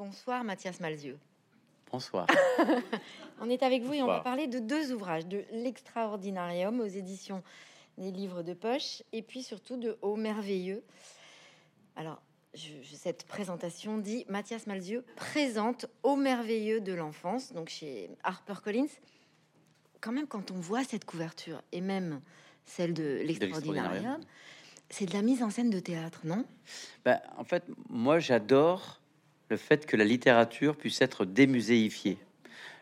Bonsoir Mathias Malzieu. Bonsoir. on est avec vous et on va parler de deux ouvrages, de L'Extraordinarium aux éditions des livres de poche et puis surtout de Au Merveilleux. Alors, cette présentation dit Mathias Malzieu présente Au Merveilleux de l'enfance, donc chez HarperCollins. Quand même, quand on voit cette couverture et même celle de L'Extraordinarium, c'est de la mise en scène de théâtre, non? Bah, En fait, moi j'adore le fait que la littérature puisse être démuséifiée.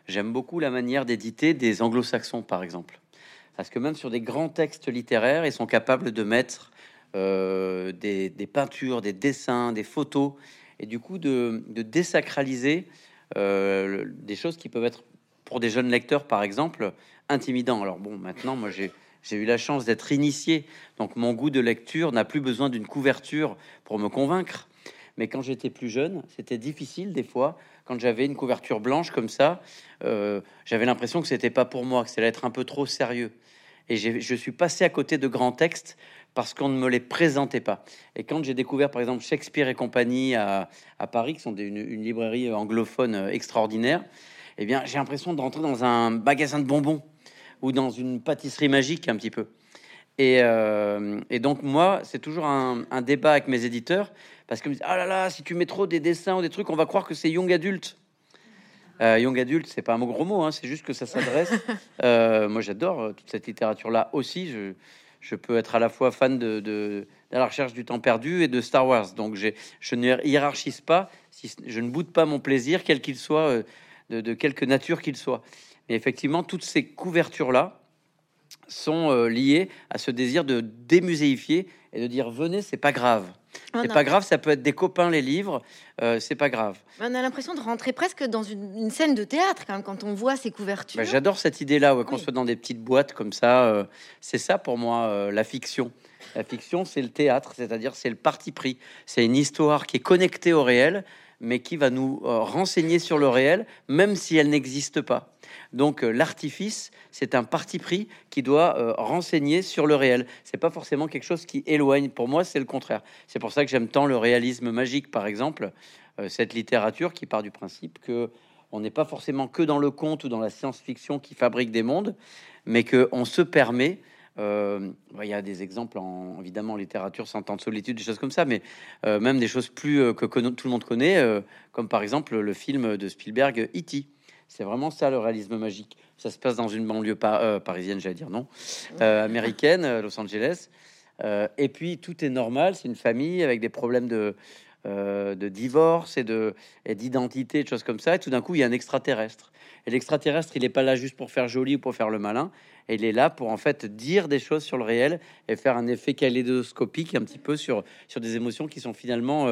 J'aime beaucoup la manière d'éditer des anglo-saxons, par exemple. Parce que même sur des grands textes littéraires, ils sont capables de mettre euh, des, peintures, des dessins, des photos, et du coup de, désacraliser euh, des choses qui peuvent être, pour des jeunes lecteurs, par exemple, intimidants. Alors bon, maintenant, moi j'ai... J'ai eu la chance d'être initié, donc mon goût de lecture n'a plus besoin d'une couverture pour me convaincre. Mais quand j'étais plus jeune, c'était difficile des fois. Quand j'avais une couverture blanche comme ça, euh, j'avais l'impression que c'était pas pour moi, que c'était être un peu trop sérieux. Et je suis passé à côté de grands textes parce qu'on ne me les présentait pas. Et quand j'ai découvert, par exemple, Shakespeare et compagnie à, Paris, qui sont une, une, librairie anglophone euh, extraordinaire, eh bien, j'ai l'impression de rentrer dans un magasin de bonbons ou dans une pâtisserie magique un petit peu. Et, euh, donc moi, c'est toujours un, débat avec mes éditeurs parce que ah là là, si tu mets trop des dessins ou des trucs, on va croire que c'est young adulte. Euh, young adulte, c'est pas un mot gros mot, hein, c'est juste que ça s'adresse. Euh, moi, j'adore euh, toute cette littérature-là aussi. Je, je, peux être à la fois fan de, de, la recherche du temps perdu et de Star Wars. Donc, je ne hiérarchise pas, si, je ne boude pas mon plaisir, quel qu'il soit, euh, de, de, quelque nature qu'il soit. Mais effectivement, toutes ces couvertures-là sont liées à ce désir de démuséifier et de dire venez, c'est pas grave. C'est pas grave, ça peut être des copains les livres, euh, c'est pas grave. On a l'impression de rentrer presque dans une, scène de théâtre quand, quand on voit ces couvertures. Bah, j'adore cette idée-là, ouais, qu'on soit dans des petites boîtes comme ça. Euh, c'est ça pour moi euh, la fiction. La fiction, c'est le théâtre, c'est-à-dire c'est le parti pris. C'est une histoire qui est connectée au réel, mais qui va nous renseigner sur le réel, même si elle n'existe pas. Donc euh, l'artifice, c'est un parti pris qui doit euh, renseigner sur le réel. C'est pas forcément quelque chose qui éloigne. Pour moi, c'est le contraire. C'est pour ça que j'aime tant le réalisme magique, par exemple, euh, cette littérature qui part du principe que on n'est pas forcément que dans le conte ou dans la science-fiction qui fabrique des mondes, mais que on se permet il y a des exemples, en, évidemment, en littérature, sans temps de solitude, des choses comme ça, mais même des choses plus que, que, tout le monde connaît, comme par exemple le film de Spielberg, E.T. C'est vraiment ça le réalisme magique. Ça se passe dans une banlieue euh, parisienne, j'allais dire non, euh, américaine, euh, Los Angeles. et puis tout est normal. C'est une famille avec des problèmes de, de divorce et de et d'identité, de choses comme ça. Et tout d'un coup, il y a un extraterrestre. Et l'extraterrestre, il n'est pas là juste pour faire joli ou pour faire le malin. Il est là pour en fait dire des choses sur le réel et faire un effet kaléidoscopique un petit peu sur, sur des émotions qui sont finalement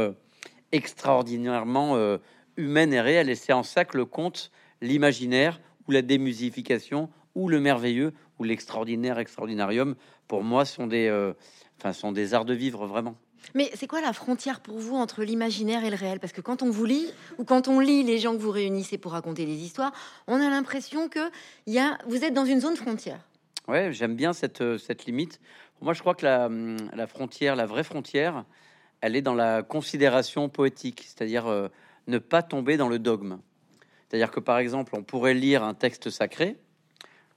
extraordinairement humaines et réelles. Et c'est en ça que le conte l'imaginaire ou la démusification ou le merveilleux ou l'extraordinaire extraordinarium, pour moi, sont des, euh, enfin, sont des arts de vivre vraiment. Mais c'est quoi la frontière pour vous entre l'imaginaire et le réel? Parce que quand on vous lit, ou quand on lit les gens que vous réunissez pour raconter des histoires, on a l'impression que y a, vous êtes dans une zone frontière. Ouais, j'aime bien cette, euh, cette limite. Moi, je crois que la, hum, la, frontière, la vraie frontière, elle est dans la considération poétique, c'est-à-dire euh, ne pas tomber dans le dogme. C'est-à-dire que par exemple, on pourrait lire un texte sacré,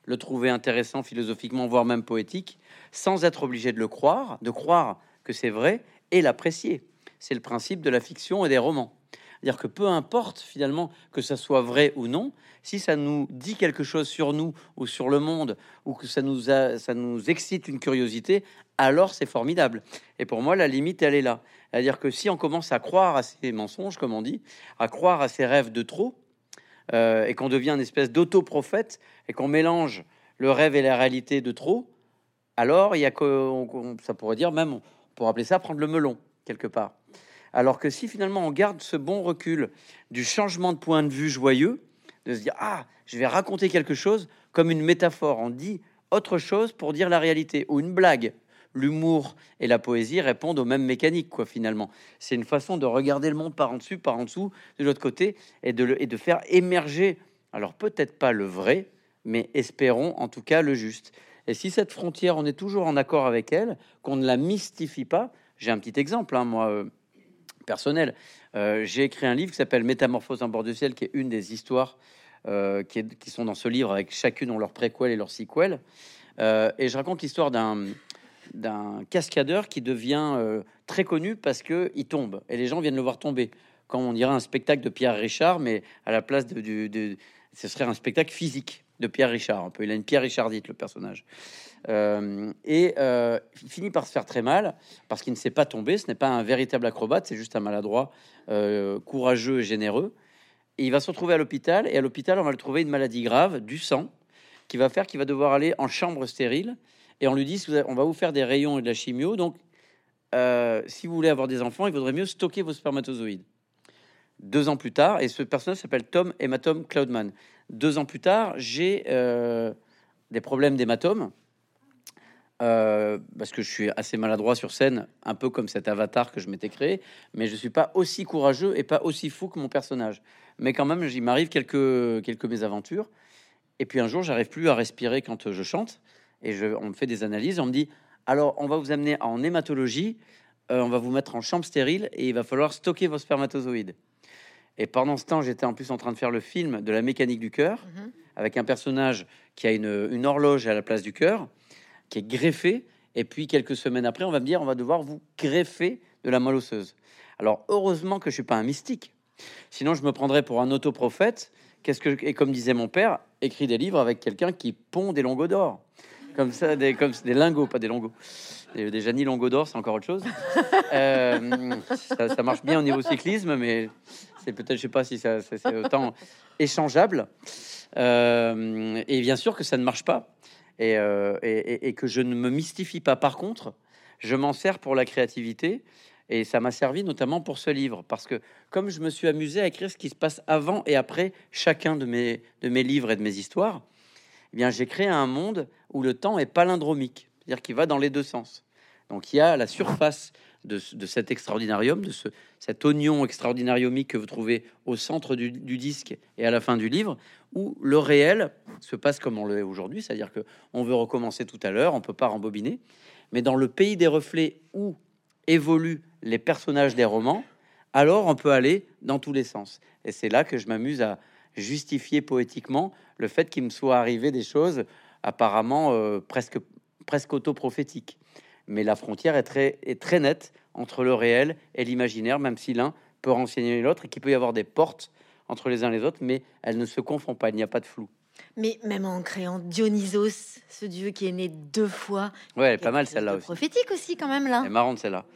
le trouver intéressant philosophiquement, voire même poétique, sans être obligé de le croire, de croire que c'est vrai et l'apprécier. C'est le principe de la fiction et des romans. C'est-à-dire que peu importe finalement que ça soit vrai ou non, si ça nous dit quelque chose sur nous ou sur le monde, ou que ça nous, ça nous excite une curiosité, alors c'est formidable. Et pour moi, la limite, elle est là. C'est-à-dire que si on commence à croire à ces mensonges, comme on dit, à croire à ces rêves de trop, euh, et qu'on devient une espèce d'auto-prophète et qu'on mélange le rêve et la réalité de trop, alors il y a que ça pourrait dire même, pour appeler ça prendre le melon quelque part. Alors que si finalement on garde ce bon recul du changement de point de vue joyeux, de se dire ah je vais raconter quelque chose comme une métaphore, on dit autre chose pour dire la réalité ou une blague l'humour et la poésie répondent aux mêmes mécaniques, quoi, finalement. C'est une façon de regarder le monde par en dessus, par en dessous, de l'autre côté, et de, et de faire émerger, alors peut-être pas le vrai, mais espérons en tout cas le juste. Et si cette frontière, on est toujours en accord avec elle, qu'on ne la mystifie pas, j'ai un petit exemple, hein, moi, euh, personnel. j'ai écrit un livre qui s'appelle Métamorphose en bord du ciel, qui est une des histoires qui, qui, sont dans ce livre, avec chacune ont leur préquel et leur sequel. et je raconte l'histoire d'un cascadeur qui devient très connu parce que il tombe et les gens viennent le voir tomber. Comme on dirait un spectacle de Pierre Richard, mais à la place de ce serait un spectacle physique de Pierre Richard. Un peu, il a une Pierre Richardite le personnage. Euh, et euh, il finit par se faire très mal parce qu'il ne sait pas tomber. Ce n'est pas un véritable acrobate, c'est juste un maladroit, euh, courageux et généreux. Et il va se retrouver à l'hôpital. Et à l'hôpital, on va le trouver une maladie grave, du sang, qui va faire qu'il va devoir aller en chambre stérile. Et on lui dit on va vous faire des rayons et de la chimio. Donc, si vous voulez avoir des enfants, il vaudrait mieux stocker vos spermatozoïdes. Deux ans plus tard, et ce personnage s'appelle Tom Hématome Cloudman. Deux ans plus tard, j'ai des problèmes d'hématome euh, parce que je suis assez maladroit sur scène, un peu comme cet avatar que je m'étais créé, mais je suis pas aussi courageux et pas aussi fou que mon personnage. Mais quand même, il m'arrive quelques, quelques mésaventures. Et puis un jour, j'arrive plus à respirer quand je chante, et on me fait des analyses, on me dit, alors on va vous amener en hématologie, euh, on va vous mettre en chambre stérile, et il va falloir stocker vos spermatozoïdes. Et pendant ce temps, j'étais en plus en train de faire le film de la mécanique du cœur, mhm. avec un personnage qui a une, une horloge à la place du cœur qui est greffé. Et puis quelques semaines après, on va me dire, on va devoir vous greffer de la moelle osseuse. Alors heureusement que je suis pas un mystique. Sinon, je me prendrais pour un autoprophète. Qu'est-ce que et comme disait mon père, écrit des livres avec quelqu'un qui pond des lingots d'or, comme ça, des comme des lingots, pas des lingots. Des, des Janie lingots d'or, c'est encore autre chose. Euh, ça, marche bien au niveau cyclisme, mais c'est peut-être, je sais pas si ça, c'est autant échangeable. Euh, et bien sûr que ça ne marche pas. Euh, et, que je ne me mystifie pas. Par contre, je m'en sers pour la créativité et ça m'a servi notamment pour ce livre parce que comme je me suis amusé à écrire ce qui se passe avant et après chacun de mes, de mes livres et de mes histoires, eh bien j'ai créé un monde où le temps est palindromique, c'est-à-dire qu'il va dans les deux sens. Donc il y a la surface de, cet extraordinarium, de ce, cet oignon extraordinariomique que vous trouvez au centre du, disque et à la fin du livre, où le réel se passe comme on le est aujourd'hui, c'est-à-dire que on veut recommencer tout à l'heure, on peut pas rembobiner, mais dans le pays des reflets où évoluent les personnages des romans, alors on peut aller dans tous les sens. Et c'est là que je m'amuse à justifier poétiquement le fait qu'il me soit arrivé des choses apparemment euh, presque presque auto-prophétiques mais la frontière est très, est très nette entre le réel et l'imaginaire, même si l'un peut renseigner l'autre et qu'il peut y avoir des portes entre les uns et les autres, mais elles ne se confondent pas, il n'y a pas de flou. Mais même en créant Dionysos, ce dieu qui est né deux fois. Ouais, pas mal celle-là aussi. Prophétique aussi, quand même, là. C'est marrant celle-là.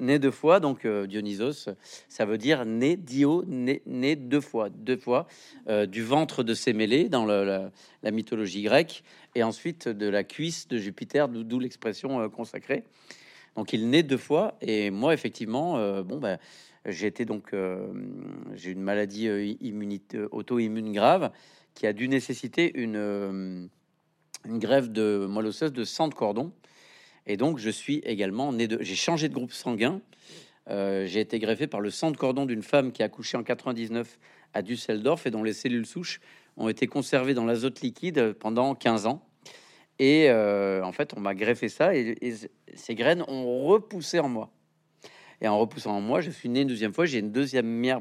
Né deux fois, donc euh, Dionysos, ça veut dire né, Dio, né, né deux fois, deux fois, euh, du ventre de Sémélé dans la, mythologie grecque, et ensuite de la cuisse de Jupiter, d'où l'expression euh, consacrée. Donc il naît deux fois, et moi effectivement, bon ben, j'ai été donc j'ai une maladie auto-immune grave qui a dû nécessiter une une grève de moelle osseuse de sang de cordon et donc, je suis également né de. J'ai changé de groupe sanguin. Euh, j'ai été greffé par le sang de cordon d'une femme qui a accouché en 99 à Düsseldorf et dont les cellules souches ont été conservées dans l'azote liquide pendant 15 ans. Et euh, en fait, on m'a greffé ça et, ces graines ont repoussé en moi. Et en repoussant en moi, je suis né une deuxième fois. J'ai une deuxième mère,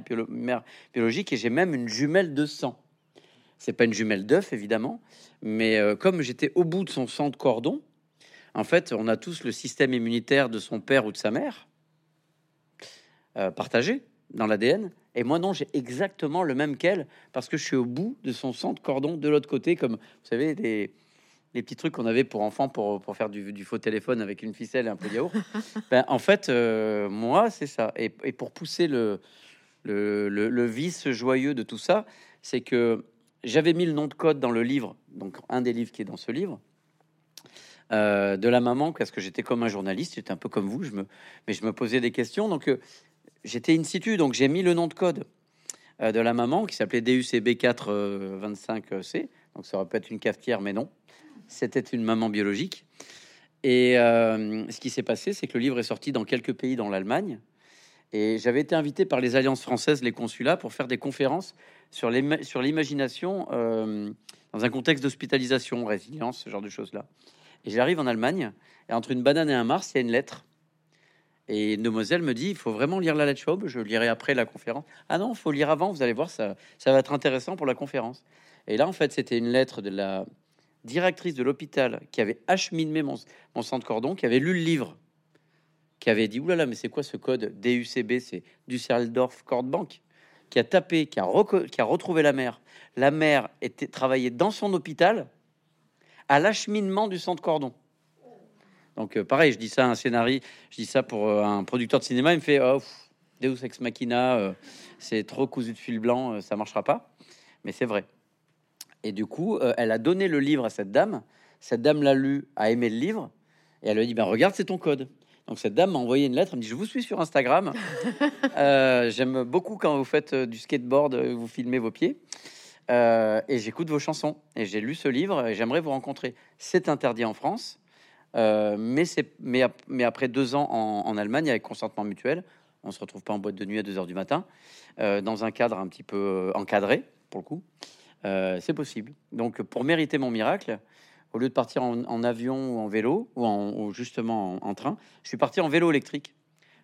biologique et j'ai même une jumelle de sang. C'est pas une jumelle d'œuf, évidemment, mais euh, comme j'étais au bout de son sang de cordon, en fait, on a tous le système immunitaire de son père ou de sa mère euh, partagé dans l'ADN. Et moi, non, j'ai exactement le même qu'elle parce que je suis au bout de son centre cordon de l'autre côté, comme vous savez, les, les petits trucs qu'on avait pour enfants pour, pour faire du, faux téléphone avec une ficelle et un peu de yaourt. ben, en fait, euh, moi, c'est ça. Et, pour pousser le, le, le, vice joyeux de tout ça, c'est que j'avais mis le nom de code dans le livre, donc un des livres qui est dans ce livre. Euh, de la maman parce que j'étais comme un journaliste, j'étais un peu comme vous, mais je me posais des questions. Donc euh, j'étais in situ, donc j'ai mis le nom de code euh, de la maman qui s'appelait DUCB425C. Donc ça aurait pu être une cafetière, mais non, c'était une maman biologique. Et ce qui s'est passé, c'est que le livre est sorti dans quelques pays, dans l'Allemagne. Et j'avais été invité par les alliances françaises, les consulats, pour faire des conférences sur l'imagination dans un contexte d'hospitalisation, résilience, ce genre de choses-là. Et j'arrive en Allemagne, et entre une banane et un Mars, il y a une lettre. Et demoiselle me dit, il faut vraiment lire la lettre Schwab, je lirai après la conférence. Ah non, faut lire avant, vous allez voir, ça, ça va être intéressant pour la conférence. Et là, en fait, c'était une lettre de la directrice de l'hôpital qui avait acheminé mon, mon centre cordon, qui avait lu le livre, qui avait dit, oulala, mais c'est quoi ce code DUCB C'est Düsseldorf Cord Bank qui a tapé, qui a, qui a retrouvé la mère. La mère était travaillée dans son hôpital à l'acheminement du centre cordon. Donc euh, pareil, je dis ça à un scénariste, je dis ça pour euh, un producteur de cinéma, il me fait oh, Deus ex machina, euh, c'est trop cousu de fil blanc, ça marchera pas. Mais c'est vrai. Et du coup, elle a donné le livre à cette dame. Cette dame l'a lu, a aimé le livre, et elle lui a dit ben regarde, c'est ton code. Donc cette dame m'a envoyé une lettre, elle me dit je vous suis sur Instagram. J'aime beaucoup quand vous faites du skateboard, vous filmez vos pieds. Et j'écoute vos chansons. Et j'ai lu ce livre et j'aimerais vous rencontrer. C'est interdit en France. Euh, mais, après deux ans en, Allemagne avec consentement mutuel, on se retrouve pas en boîte de nuit à 2 heures du matin, euh, dans un cadre un petit peu euh, encadré, pour le coup. c'est possible. Donc, pour mériter mon miracle, au lieu de partir en, avion ou en vélo, ou, en, justement en, train, je suis parti en vélo électrique.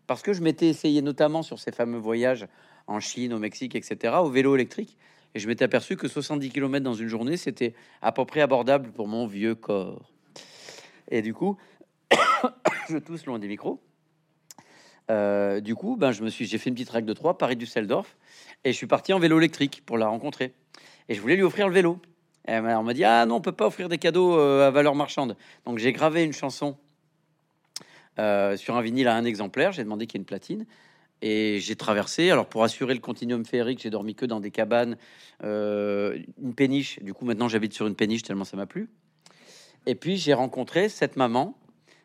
Parce que je m'étais essayé notamment sur ces fameux voyages en Chine, au Mexique, etc., au vélo électrique. Et je m'étais aperçu que 70 km dans une journée, c'était à peu près abordable pour mon vieux corps. Et du coup, je tousse loin des micros. Euh, du coup, ben, je me suis, j'ai fait une petite règle de 3, Paris-Düsseldorf, et je suis parti en vélo électrique pour la rencontrer. Et je voulais lui offrir le vélo. Et on m'a dit Ah non, on peut pas offrir des cadeaux euh, à valeur marchande. Donc j'ai gravé une chanson euh, sur un vinyle à un exemplaire. J'ai demandé qu'il y ait une platine. Et j'ai traversé. Alors pour assurer le continuum féerique, j'ai dormi que dans des cabanes, une péniche. Du coup, maintenant j'habite sur une péniche tellement ça m'a plu. Et puis j'ai rencontré cette maman,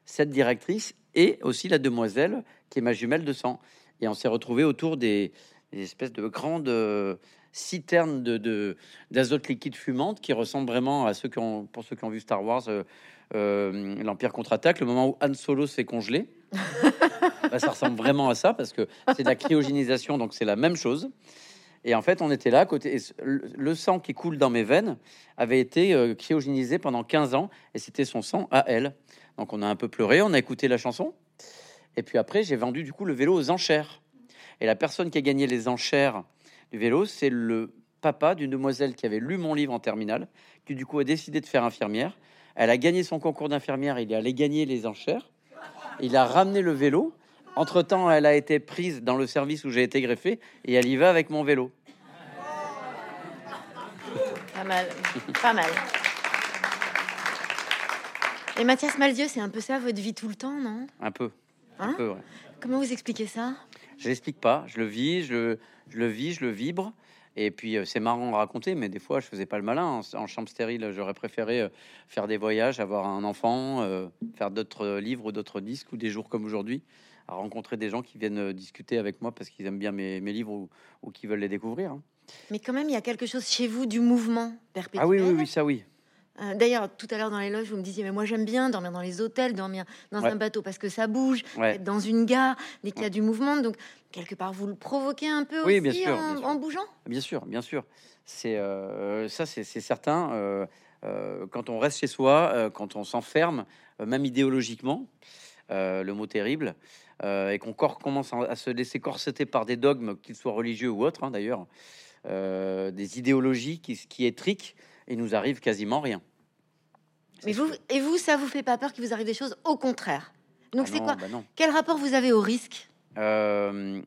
cette directrice et aussi la demoiselle qui est ma jumelle de sang. Et on s'est retrouvé autour des, espèces de grandes euh, citernes de d'azote liquide fumante qui ressemblent vraiment à ceux qui ont, pour ceux qui ont vu Star Wars, euh, euh, l'Empire contre-attaque, le moment où Han Solo s'est congelé. Ça ressemble vraiment à ça parce que c'est de la cryogénisation, donc c'est la même chose. Et en fait, on était là, côté, le sang qui coule dans mes veines avait été euh, cryogénisé pendant 15 ans, et c'était son sang à elle. Donc on a un peu pleuré, on a écouté la chanson, et puis après, j'ai vendu du coup le vélo aux enchères. Et la personne qui a gagné les enchères du vélo, c'est le papa d'une demoiselle qui avait lu mon livre en terminale, qui du coup a décidé de faire infirmière. Elle a gagné son concours d'infirmière, il est allé gagner les enchères. Il a ramené le vélo entre-temps, elle a été prise dans le service où j'ai été greffé et elle y va avec mon vélo. Pas mal, pas mal. Et Mathias Malzieu, c'est un peu ça votre vie tout le temps, non? Un peu. Hein? Comment vous expliquez ça? Je l'explique pas. Je le vis, je, le vis, je le vibre. Et puis euh, c'est marrant à raconter, mais des fois je faisais pas le malin. En, chambre stérile, j'aurais préféré euh, faire des voyages, avoir un enfant, euh, faire d'autres livres ou d'autres disques ou des jours comme aujourd'hui à rencontrer des gens qui viennent euh, discuter avec moi parce qu'ils aiment bien mes, livres ou, qui veulent les découvrir. Hein. Mais quand même, il y a quelque chose chez vous du mouvement perpétuel. Ah oui, oui, oui, ça oui. Euh, d'ailleurs, tout à l'heure dans les loges, vous me disiez, mais moi j'aime bien dormir dans les hôtels, dormir dans un bateau parce que ça bouge, dans une gare, dès qu'il y a du mouvement. Donc, quelque part, vous le provoquez un peu oui, aussi bien sûr, en, bougeant? Bien sûr, bien sûr. C'est euh, ça, c'est certain. quand on reste chez soi, quand on s'enferme, même idéologiquement, le mot terrible, et qu'on commence à se laisser corseter par des dogmes, qu'ils soient religieux ou autres, hein, d'ailleurs, euh, des idéologies qui, qui étriquent, et nous arrive quasiment rien. Mais vous, et vous, ça vous fait pas peur qu'il vous arrive des choses Au contraire? Donc ah c'est quoi bah Quel rapport vous avez au risque? Euh,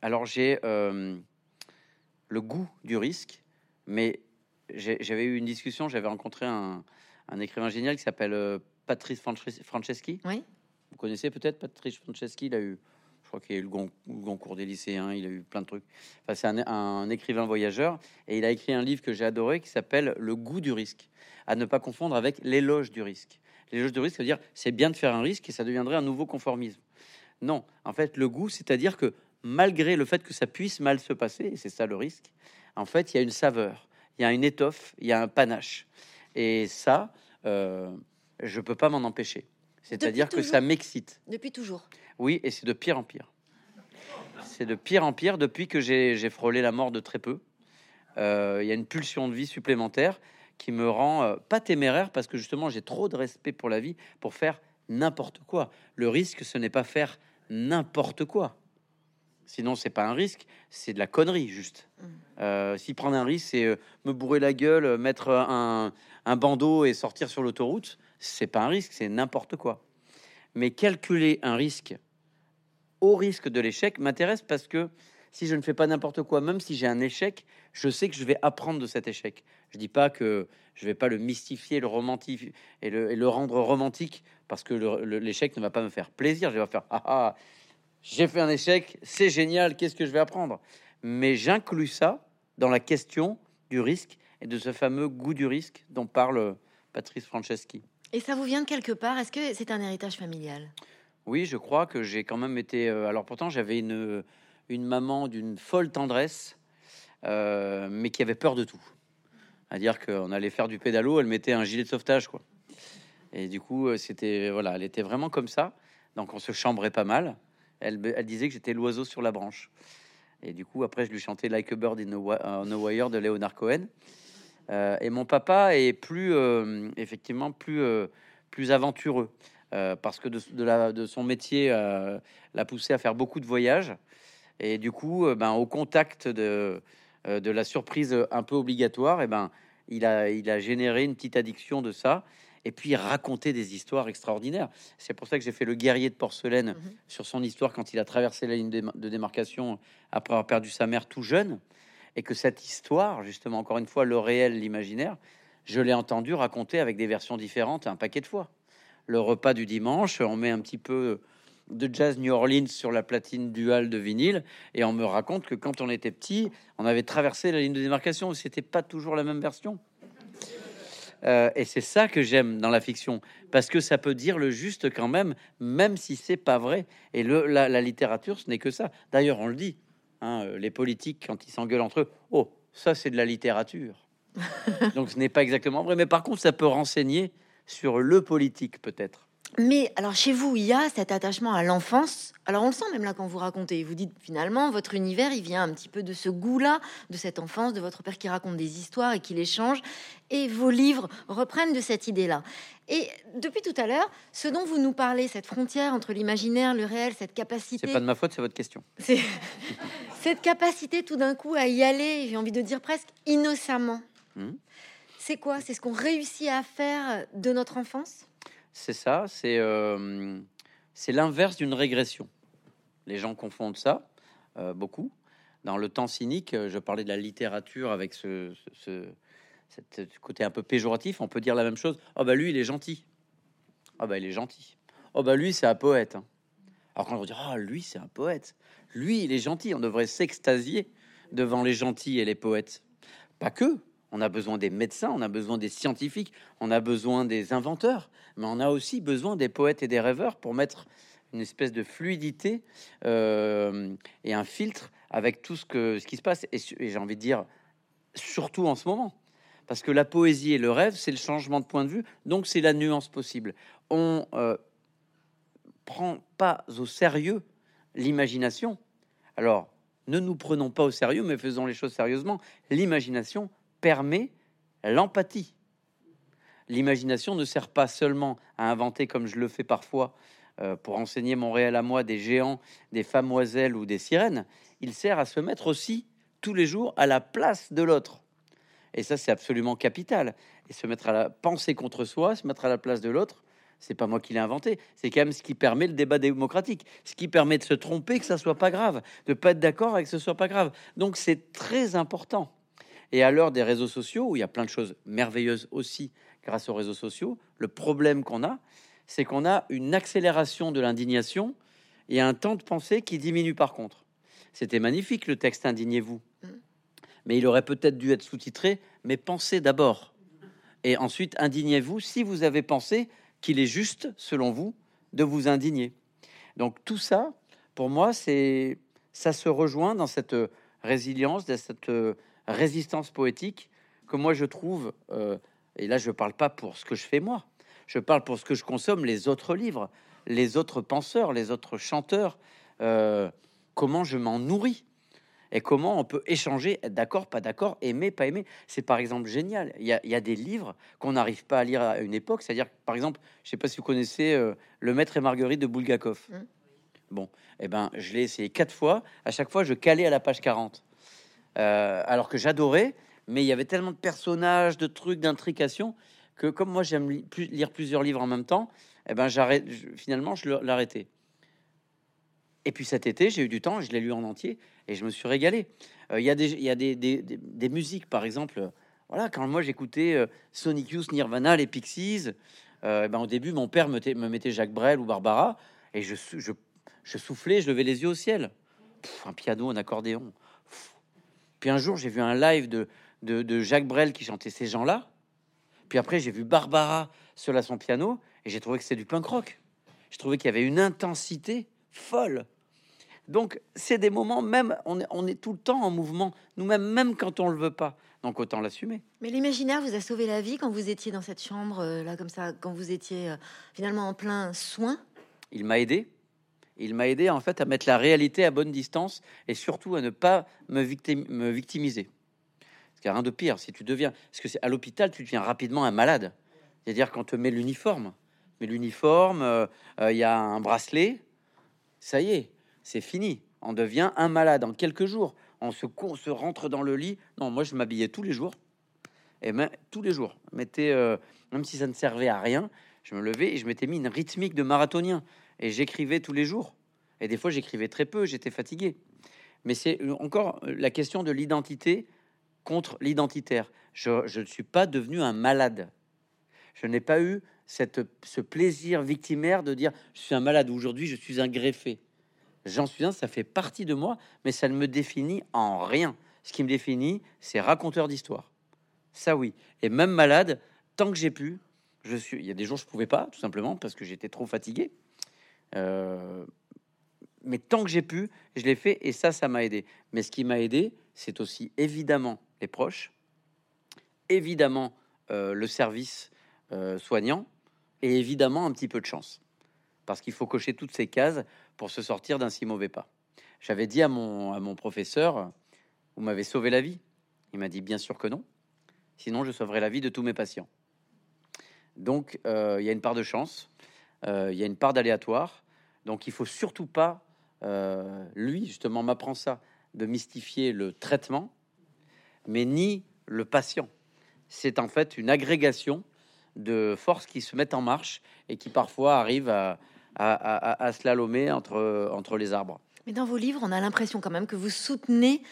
Alors j'ai le goût du risque, mais j'avais eu une discussion, j'avais rencontré un, un, écrivain génial qui s'appelle Patrice Franceschi. Oui. Vous connaissez peut-être Patrice Franceschi, il a eu, je crois qu'il a eu le, concours des lycéens, il a eu plein de trucs. Enfin, c'est un, écrivain voyageur et il a écrit un livre que j'ai adoré qui s'appelle Le goût du risque, à ne pas confondre avec l'éloge du risque. L'éloge du risque, c'est-à-dire c'est bien de faire un risque et ça deviendrait un nouveau conformisme. Non, en fait, le goût, c'est-à-dire que malgré le fait que ça puisse mal se passer, et c'est ça le risque, en fait, il y a une saveur, il y a une étoffe, il y a un panache. Et ça, euh, je peux pas m'en empêcher. C'est-à-dire que ça m'excite. Depuis toujours. Oui, et c'est de pire en pire. C'est de pire en pire depuis que j'ai frôlé la mort de très peu. Euh, il y a une pulsion de vie supplémentaire qui me rend euh, pas téméraire parce que justement j'ai trop de respect pour la vie pour faire n'importe quoi. Le risque, ce n'est pas faire n'importe quoi. Sinon, c'est pas un risque, c'est de la connerie, juste. Mmh. Euh, si prendre un risque, c'est euh, me bourrer la gueule, mettre un, un bandeau et sortir sur l'autoroute, c'est pas un risque, c'est n'importe quoi. Mais calculer un risque au risque de l'échec m'intéresse parce que si je ne fais pas n'importe quoi, même si j'ai un échec, je sais que je vais apprendre de cet échec. Je dis pas que je vais pas le mystifier, le romantifier et le, et le rendre romantique parce que l'échec ne va pas me faire plaisir. Je vais faire ah, ah j'ai fait un échec, c'est génial, qu'est-ce que je vais apprendre? Mais j'inclus ça dans la question du risque et de ce fameux goût du risque dont parle Patrice Franceschi. Et ça vous vient de quelque part? Est-ce que c'est un héritage familial? Oui, je crois que j'ai quand même été. Euh, alors pourtant, j'avais une une maman d'une folle tendresse, euh, mais qui avait peur de tout. À dire qu'on allait faire du pédalo, elle mettait un gilet de sauvetage, quoi. Et du coup, euh, c'était voilà, elle était vraiment comme ça. Donc on se chambrait pas mal. Elle, disait que j'étais l'oiseau sur la branche. Et du coup, après, je lui chantais Like a Bird in a, Wire de Leonard Cohen. Euh, et mon papa est plus, effectivement, plus, plus aventureux parce que de, de, la, de son métier l'a poussé à faire beaucoup de voyages. Et du coup, euh, ben, au contact de, euh, de la surprise un peu obligatoire, et eh ben, il, a, il a généré une petite addiction de ça. Et puis raconter des histoires extraordinaires. C'est pour ça que j'ai fait le guerrier de porcelaine mhm. sur son histoire quand il a traversé la ligne de démarcation après avoir perdu sa mère tout jeune. Et que cette histoire, justement, encore une fois, le réel, l'imaginaire, je l'ai entendu raconter avec des versions différentes un paquet de fois. Le repas du dimanche, on met un petit peu de jazz New Orleans sur la platine duale de vinyle et on me raconte que quand on était petit, on avait traversé la ligne de démarcation, c'était pas toujours la même version. Euh, et c'est ça que j'aime dans la fiction, parce que ça peut dire le juste quand même, même si c'est pas vrai. Et la, littérature, ce n'est que ça. D'ailleurs, on le dit, hein, euh, les politiques, quand ils s'engueulent entre eux, oh, ça c'est de la littérature. Donc ce n'est pas exactement vrai, mais par contre, ça peut renseigner sur le politique peut-être. Mais alors chez vous, il y a cet attachement à l'enfance. Alors on le sent même là quand vous racontez. Vous dites finalement votre univers, il vient un petit peu de ce goût-là, de cette enfance, de votre père qui raconte des histoires et qui les change. Et vos livres reprennent de cette idée-là. Et depuis tout à l'heure, ce dont vous nous parlez, cette frontière entre l'imaginaire, le réel, cette capacité. C'est pas de ma faute, c'est votre question. C'est cette capacité tout d'un coup à y aller. J'ai envie de dire presque innocemment. Hmm. C'est quoi? C'est ce qu'on réussit à faire de notre enfance? C'est ça, euh, c'est l'inverse d'une régression. Les gens confondent ça euh, beaucoup. Dans le temps cynique, euh, je parlais de la littérature avec ce, côté un peu péjoratif. On peut dire la même chose. Oh bah lui, il est gentil. Oh bah il est gentil. Oh bah lui, c'est un poète. Hein. Alors quand on dit ah lui, c'est un poète. Lui, il est gentil. On devrait s'extasier devant les gentils et les poètes. Pas que. On a besoin des médecins, on a besoin des scientifiques, on a besoin des inventeurs, mais on a aussi besoin des poètes et des rêveurs pour mettre une espèce de fluidité euh, et un filtre avec tout ce, qui se passe. Et, j'ai envie de dire, surtout en ce moment, parce que la poésie et le rêve, c'est le changement de point de vue, donc c'est la nuance possible. On euh, prend pas au sérieux l'imagination. Alors, ne nous prenons pas au sérieux, mais faisons les choses sérieusement. L'imagination permet l'empathie. L'imagination ne sert pas seulement à inventer, comme je le fais parfois, euh, pour enseigner mon réel à moi, des géants, des famoiselles ou des sirènes. Il sert à se mettre aussi tous les jours à la place de l'autre. Et ça, c'est absolument capital. Et se mettre à la penser contre soi, se mettre à la place de l'autre, c'est pas moi qui l'ai inventé. C'est quand même ce qui permet le débat démocratique, ce qui permet de se tromper, que ça soit pas grave, de pas être d'accord et que ce soit pas grave. Donc c'est très important. Et à l'heure des réseaux sociaux, où il y a plein de choses merveilleuses aussi grâce aux réseaux sociaux, le problème qu'on a, c'est qu'on a une accélération de l'indignation et un temps de pensée qui diminue par contre. C'était magnifique le texte Indignez-vous. Mais il aurait peut-être dû être sous-titré, mais pensez d'abord. Et ensuite, indignez-vous si vous avez pensé qu'il est juste, selon vous, de vous indigner. Donc tout ça, pour moi, c'est ça se rejoint dans cette résilience, dans cette résistance poétique que moi je trouve, euh, et là je parle pas pour ce que je fais moi, je parle pour ce que je consomme, les autres livres, les autres penseurs, les autres chanteurs, euh, comment je m'en nourris et comment on peut échanger, être d'accord, pas d'accord, aimer, pas aimer. C'est par exemple génial. Il y a, des livres qu'on n'arrive pas à lire à une époque, c'est-à-dire par exemple, je sais pas si vous connaissez euh, Le Maître et Marguerite de Bulgakov. Mmh. Bon, eh ben, je l'ai essayé quatre fois. À chaque fois, je calais à la page 40. Euh, alors que j'adorais, mais il y avait tellement de personnages, de trucs, d'intrications, que comme moi, j'aime lire plusieurs livres en même temps, eh ben, j'arrête, finalement, je l'arrêtais. Et puis cet été, j'ai eu du temps, je l'ai lu en entier et je me suis régalé. Euh, il y a, des, y a des, des, musiques, par exemple. Voilà, quand moi j'écoutais euh, Sonic Youth, Nirvana, les Pixies, eh ben, au début, mon père me, me, mettait Jacques Brel ou Barbara et je soufflais, je levais les yeux au ciel. un piano, un accordéon. Puis un jour, j'ai vu un live de, de, Jacques Brel qui chantait ces gens-là. Puis après, j'ai vu Barbara seule à son piano et j'ai trouvé que c'était du punk rock. Je trouvais qu'il y avait une intensité folle. Donc, c'est des moments, même, on est, on est tout le temps en mouvement, nous-mêmes, même quand on le veut pas. Donc, autant l'assumer. Mais l'imaginaire vous a sauvé la vie quand vous étiez dans cette chambre, euh, là, comme ça, quand vous étiez euh, finalement en plein soin? Il m'a aidé. Il m'a aidé en fait à mettre la réalité à bonne distance et surtout à ne pas me, victimiser. Parce qu'il n'y a rien de pire si tu deviens. Parce que c'est à l'hôpital, tu deviens rapidement un malade. C'est-à-dire quand te met l'uniforme. Mais l'uniforme, euh, euh, il y a un bracelet, ça y est, c'est fini. On devient un malade en quelques jours. On se, se rentre dans le lit. Non, moi je m'habillais tous les jours. Et même tous les jours. Euh, même si ça ne servait à rien, je me levais et je m'étais mis une rythmique de marathonien et j'écrivais tous les jours. Et des fois, j'écrivais très peu, j'étais fatigué. Mais c'est encore la question de l'identité contre l'identitaire. Je ne suis pas devenu un malade. Je n'ai pas eu cette, ce plaisir victimaire de dire je suis un malade aujourd'hui, je suis un greffé. J'en suis un, ça fait partie de moi, mais ça ne me définit en rien. Ce qui me définit, c'est raconteur d'histoire. Ça oui. Et même malade, tant que j'ai pu, je suis. Il y a des jours je pouvais pas, tout simplement parce que j'étais trop fatigué. Euh, mais tant que j'ai pu, je l'ai fait et ça, ça m'a aidé. Mais ce qui m'a aidé, c'est aussi évidemment les proches, évidemment euh, le service euh, soignant et évidemment un petit peu de chance. Parce qu'il faut cocher toutes ces cases pour se sortir d'un si mauvais pas. J'avais dit à mon, à mon professeur, vous m'avez sauvé la vie? Il m'a dit bien sûr que non. Sinon, je sauverai la vie de tous mes patients. Donc, il y a une part de chance. Euh, il y a une part d'aléatoire. Donc il faut surtout pas, euh, lui justement m'apprend ça, de mystifier le traitement, mais ni le patient. C'est en fait une agrégation de forces qui se mettent en marche et qui parfois arrivent à, à, à, slalomer entre, entre les arbres. Mais dans vos livres, on a l'impression quand même que vous soutenez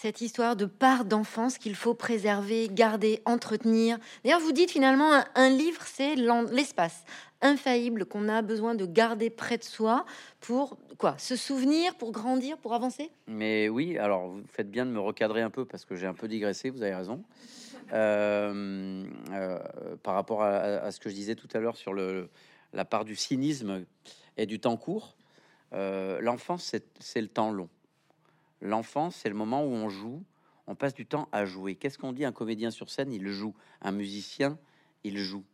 cette histoire de part d'enfance qu'il faut préserver, garder, entretenir. D'ailleurs, vous dites finalement, un, livre, c'est l'espace infaillible qu'on a besoin de garder près de soi pour quoi Se souvenir, pour grandir, pour avancer? Mais oui, alors vous faites bien de me recadrer un peu parce que j'ai un peu digressé, vous avez raison. Euh, euh, par rapport à, ce que je disais tout à l'heure sur la part du cynisme et du temps court, euh, l'enfance, c'est le temps long. L'enfance, c'est le moment où on joue, on passe du temps à jouer. Qu'est-ce qu'on dit? Un comédien sur scène, il joue. Un musicien, il joue.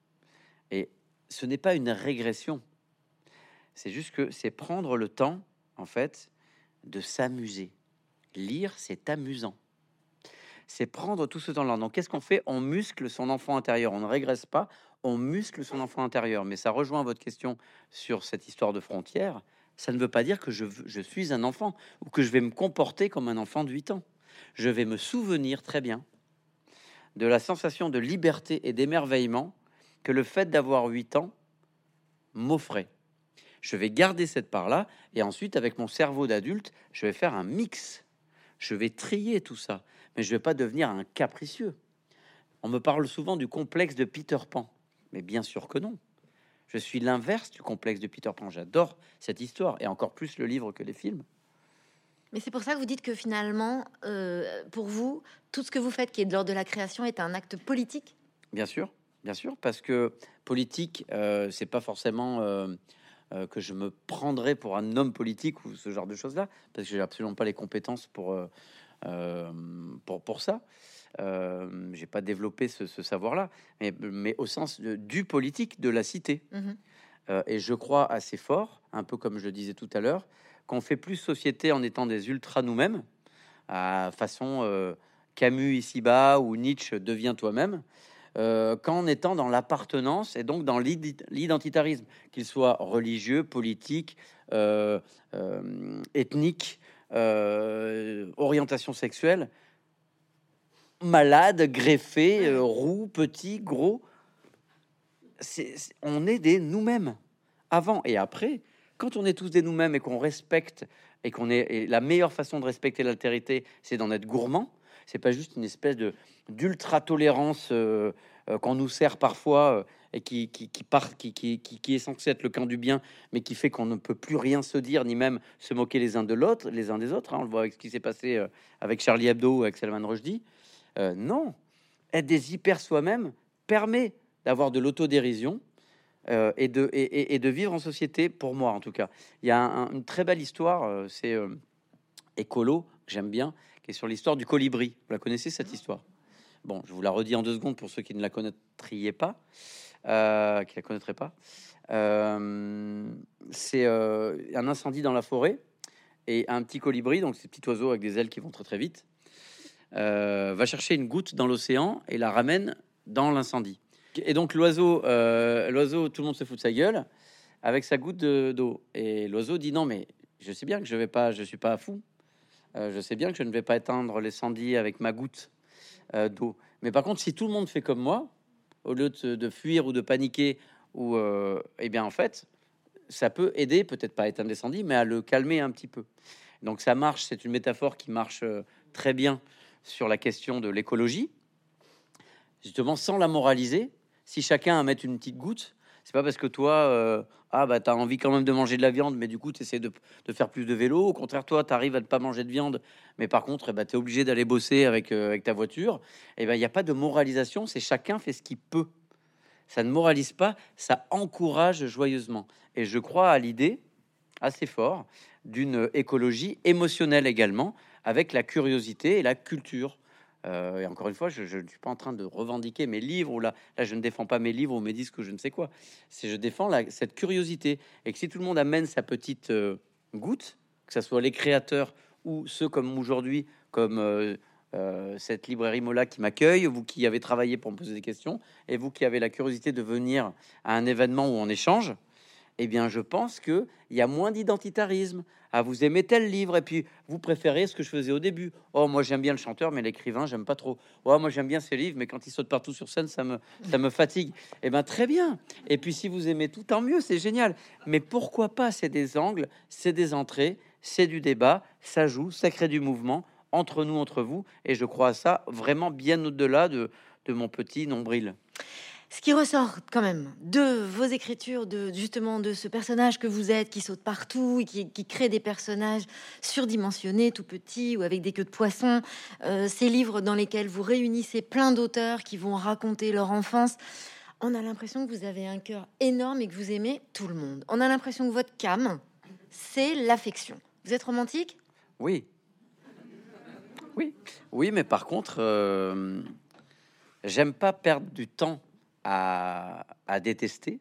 Et ce n'est pas une régression. C'est juste que c'est prendre le temps, en fait, de s'amuser. Lire, c'est amusant. C'est prendre tout ce temps-là. Donc, qu'est-ce qu'on fait? On muscle son enfant intérieur. On ne régresse pas, on muscle son enfant intérieur. Mais ça rejoint votre question sur cette histoire de frontières ça ne veut pas dire que je, suis un enfant ou que je vais me comporter comme un enfant de 8 ans. Je vais me souvenir très bien de la sensation de liberté et d'émerveillement que le fait d'avoir 8 ans m'offrait. Je vais garder cette part-là et ensuite, avec mon cerveau d'adulte, je vais faire un mix. Je vais trier tout ça, mais je ne vais pas devenir un capricieux. On me parle souvent du complexe de Peter Pan, mais bien sûr que non. Je suis l'inverse du complexe de Peter Pan. J'adore cette histoire et encore plus le livre que les films. Mais c'est pour ça que vous dites que finalement, euh, pour vous, tout ce que vous faites qui est de l'ordre de la création est un acte politique? Bien sûr, bien sûr, parce que politique, euh, c'est pas forcément euh, que je me prendrais pour un homme politique ou ce genre de choses-là, parce que j'ai absolument pas les compétences pour, pour, pour ça. Euh, j'ai pas développé ce, savoir-là, mais, mais, au sens du politique de la cité. Mhm. Euh, et je crois assez fort, un peu comme je disais tout à l'heure, qu'on fait plus société en étant des ultras nous-mêmes, à façon euh, Camus ici-bas ou Nietzsche devient toi-même, euh, qu'en étant dans l'appartenance et donc dans l'identitarisme, qu'il soit religieux, politique, ethnique, orientation sexuelle, malade, greffé, roux, petit, gros. on est des nous-mêmes avant et après. Quand on est tous des nous-mêmes et qu'on respecte et qu'on est la meilleure façon de respecter l'altérité, c'est d'en être gourmand. C'est pas juste une espèce de d'ultra tolérance euh, euh, qu'on nous sert parfois euh, et qui qui, qui, part, qui, qui, qui, est censé être le camp du bien, mais qui fait qu'on ne peut plus rien se dire ni même se moquer les uns de l'autre, les uns des autres. Hein. On le voit avec ce qui s'est passé avec Charlie Hebdo, avec Salman Rushdie. Non, être des hyper soi-même permet d'avoir de l'autodérision et, de, et, et, de vivre en société, pour moi en tout cas. Il y a une très belle histoire, c'est écolo, que j'aime bien, qui est sur l'histoire du colibri. Vous la connaissez cette histoire? Bon, je vous la redis en deux secondes pour ceux qui ne la connaîtriez pas, euh, qui la connaîtraient pas. Euh, c'est euh, un incendie dans la forêt et un petit colibri, donc ces petits oiseaux avec des ailes qui vont très très vite, va chercher une goutte dans l'océan et la ramène dans l'incendie. Et donc l'oiseau, l'oiseau, tout le monde se fout de sa gueule avec sa goutte d'eau. Et l'oiseau dit non mais je sais bien que je vais pas, je suis pas fou. je sais bien que je ne vais pas éteindre l'incendie avec ma goutte. Euh, d'eau. Mais par contre, si tout le monde fait comme moi, au lieu de, fuir ou de paniquer, ou euh, eh bien en fait, ça peut aider, peut-être pas à éteindre l'incendie, mais à le calmer un petit peu. Donc ça marche, c'est une métaphore qui marche euh, très bien sur la question de l'écologie. Justement, sans la moraliser, si chacun à mettre une petite goutte, c'est pas parce que toi, euh, ah bah t'as envie quand même de manger de la viande, mais du coup tu essaies de, faire plus de vélo. Au contraire, toi, tu arrives à ne pas manger de viande, mais par contre, eh bah, tu es obligé d'aller bosser avec, euh, ta voiture. Et eh ben il n'y a pas de moralisation, c'est chacun fait ce qu'il peut. Ça ne moralise pas, ça encourage joyeusement. Et je crois à l'idée assez fort d'une écologie émotionnelle également, avec la curiosité et la culture. Euh, et encore une fois, je ne suis pas en train de revendiquer mes livres ou là, là, je ne défends pas mes livres ou mes disques ou je ne sais quoi. C'est je défends cette curiosité et que si tout le monde amène sa petite euh, goutte, que ce soit les créateurs ou ceux comme aujourd'hui, comme euh, cette librairie Mola qui m'accueille, vous qui avez travaillé pour me poser des questions et vous qui avez la curiosité de venir à un événement où on échange, eh bien, je pense qu'il y a moins d'identitarisme. Ah, vous aimez tel livre, et puis vous préférez ce que je faisais au début. Oh, moi j'aime bien le chanteur, mais l'écrivain, j'aime pas trop. Oh, moi j'aime bien ces livres, mais quand il saute partout sur scène, ça me, ça me fatigue. Eh bien, très bien. Et puis, si vous aimez tout, tant mieux, c'est génial. Mais pourquoi pas C'est des angles, c'est des entrées, c'est du débat, ça joue, ça crée du mouvement entre nous, entre vous. Et je crois à ça vraiment bien au-delà de, de mon petit nombril. Ce qui ressort quand même de vos écritures, de justement de ce personnage que vous êtes, qui saute partout, et qui, crée des personnages surdimensionnés, tout petits ou avec des queues de poisson, euh, ces livres dans lesquels vous réunissez plein d'auteurs qui vont raconter leur enfance. On a l'impression que vous avez un cœur énorme et que vous aimez tout le monde. On a l'impression que votre cam, c'est l'affection. Vous êtes romantique? Oui. Oui, oui, mais par contre, euh, j'aime pas perdre du temps à, détester.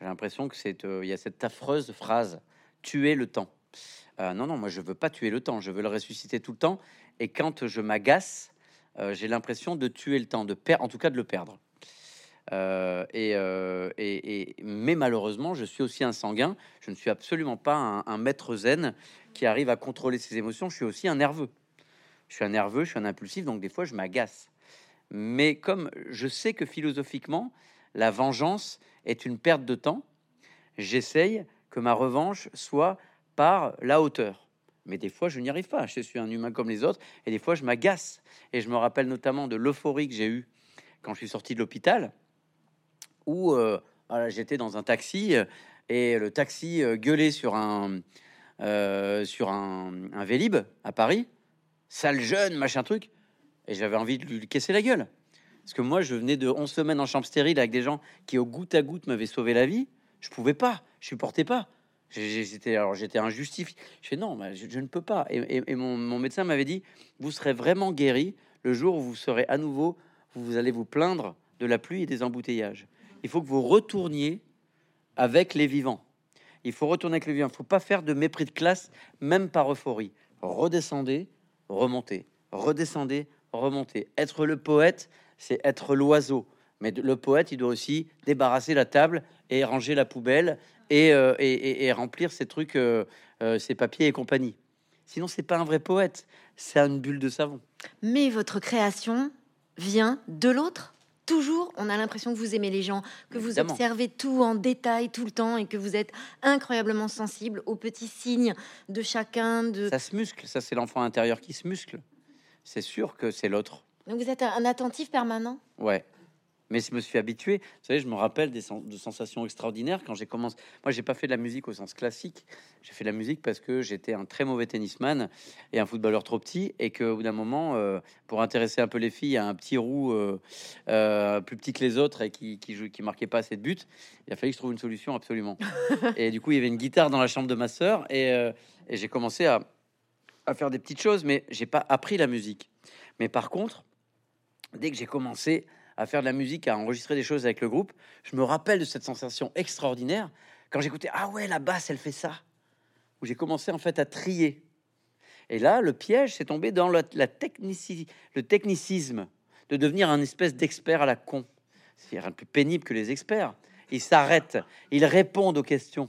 J'ai l'impression que c'est euh, il y a cette affreuse phrase tuer le temps. Euh, non, non, moi je veux pas tuer le temps, je veux le ressusciter tout le temps. Et quand je m'agace, euh, j'ai l'impression de tuer le temps, de perdre, en tout cas de le perdre. Et, mais malheureusement, je suis aussi un sanguin. Je ne suis absolument pas un, un, maître zen qui arrive à contrôler ses émotions. Je suis aussi un nerveux. Je suis un nerveux, je suis un impulsif, donc des fois je m'agace. Mais comme je sais que philosophiquement, la vengeance est une perte de temps, j'essaye que ma revanche soit par la hauteur. Mais des fois, je n'y arrive pas. Je suis un humain comme les autres, et des fois, je m'agace. Et je me rappelle notamment de l'euphorie que j'ai eue quand je suis sorti de l'hôpital, où euh, j'étais dans un taxi et le taxi euh, gueulait sur un euh, sur un Vélib à Paris, sale jeune, machin truc. Et j'avais envie de lui casser la gueule. Parce que moi, je venais de 11 semaines en chambre stérile avec des gens qui, au goutte à goutte, m'avaient sauvé la vie. Je pouvais pas, je supportais pas. J'étais alors j'étais injustifié. Je fais non, je, ne peux pas. Et, mon, médecin m'avait dit vous serez vraiment guéri le jour où vous serez à nouveau, vous allez vous plaindre de la pluie et des embouteillages. Il faut que vous retourniez avec les vivants. Il faut retourner avec les vivants. Il faut pas faire de mépris de classe, même par euphorie. Redescendez, remontez, redescendez, remonter. Être le poète, c'est être l'oiseau. Mais le poète, il doit aussi débarrasser la table et ranger la poubelle et, euh, et, remplir ses trucs, euh, euh, ses papiers et compagnie. Sinon, c'est pas un vrai poète, c'est une bulle de savon. Mais votre création vient de l'autre Toujours, on a l'impression que vous aimez les gens, que vous observez tout en détail tout le temps et que vous êtes incroyablement sensible aux petits signes de chacun. De... Ça se muscle, ça c'est l'enfant intérieur qui se muscle. C'est sûr que c'est l'autre. Donc vous êtes un attentif permanent? Ouais, mais je me suis habitué. Vous savez, je me rappelle des de sensations extraordinaires quand j'ai commencé. Moi, j'ai pas fait de la musique au sens classique. J'ai fait de la musique parce que j'étais un très mauvais tennisman et un footballeur trop petit, et qu'au bout d'un moment, euh, pour intéresser un peu les filles, à un petit roux euh, euh, plus petit que les autres et qui qui, qui marquait pas assez de buts, il a fallu que je trouve une solution absolument. et du coup, il y avait une guitare dans la chambre de ma sœur et, et j'ai commencé à, à faire des petites choses, mais j'ai pas appris la musique. Mais par contre, dès que j'ai commencé à faire de la musique, à enregistrer des choses avec le groupe, je me rappelle de cette sensation extraordinaire quand j'écoutais Ah ouais, la basse, elle fait ça. Où j'ai commencé en fait à trier. Et là, le piège, c'est tombé dans la, la le technicisme de devenir un espèce d'expert à la con. C'est rien de plus pénible que les experts. Ils s'arrêtent, ils répondent aux questions.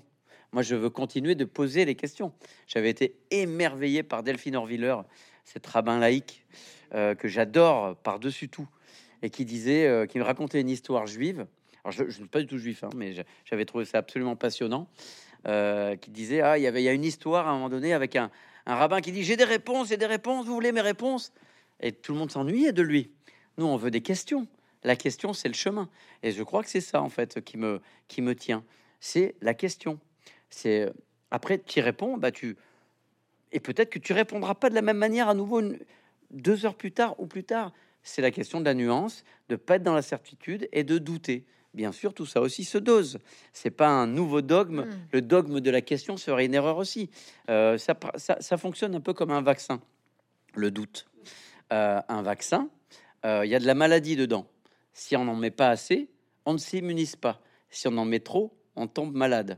Moi, je veux continuer de poser les questions. J'avais été émerveillé par Delphine Orviller, cette rabbin laïque euh, que j'adore par-dessus tout et qui disait, euh, me racontait une histoire juive. Alors, je ne suis pas du tout juif, hein, mais j'avais trouvé ça absolument passionnant. Euh, qui disait, ah, il y avait, a une histoire à un moment donné avec un, un rabbin qui dit, j'ai des réponses, j'ai des réponses, vous voulez mes réponses? Et tout le monde s'ennuyait de lui. Nous, on veut des questions. La question, c'est le chemin. Et je crois que c'est ça, en fait, qui me, qui me tient. C'est la question. C'est après, tu y réponds, bah tu et peut-être que tu répondras pas de la même manière à nouveau deux heures plus tard ou plus tard c'est la question de la nuance, de pas être dans la certitude et de douter. Bien sûr, tout ça aussi se dose. C'est pas un nouveau dogme. Hmm. Le dogme de la question serait une erreur aussi. Euh, ça, fonctionne un peu comme un vaccin. Le doute. Euh, un vaccin, euh, il y a de la maladie dedans. Si on n'en met pas assez, on ne s'immunise pas. Si on en met trop, on tombe malade.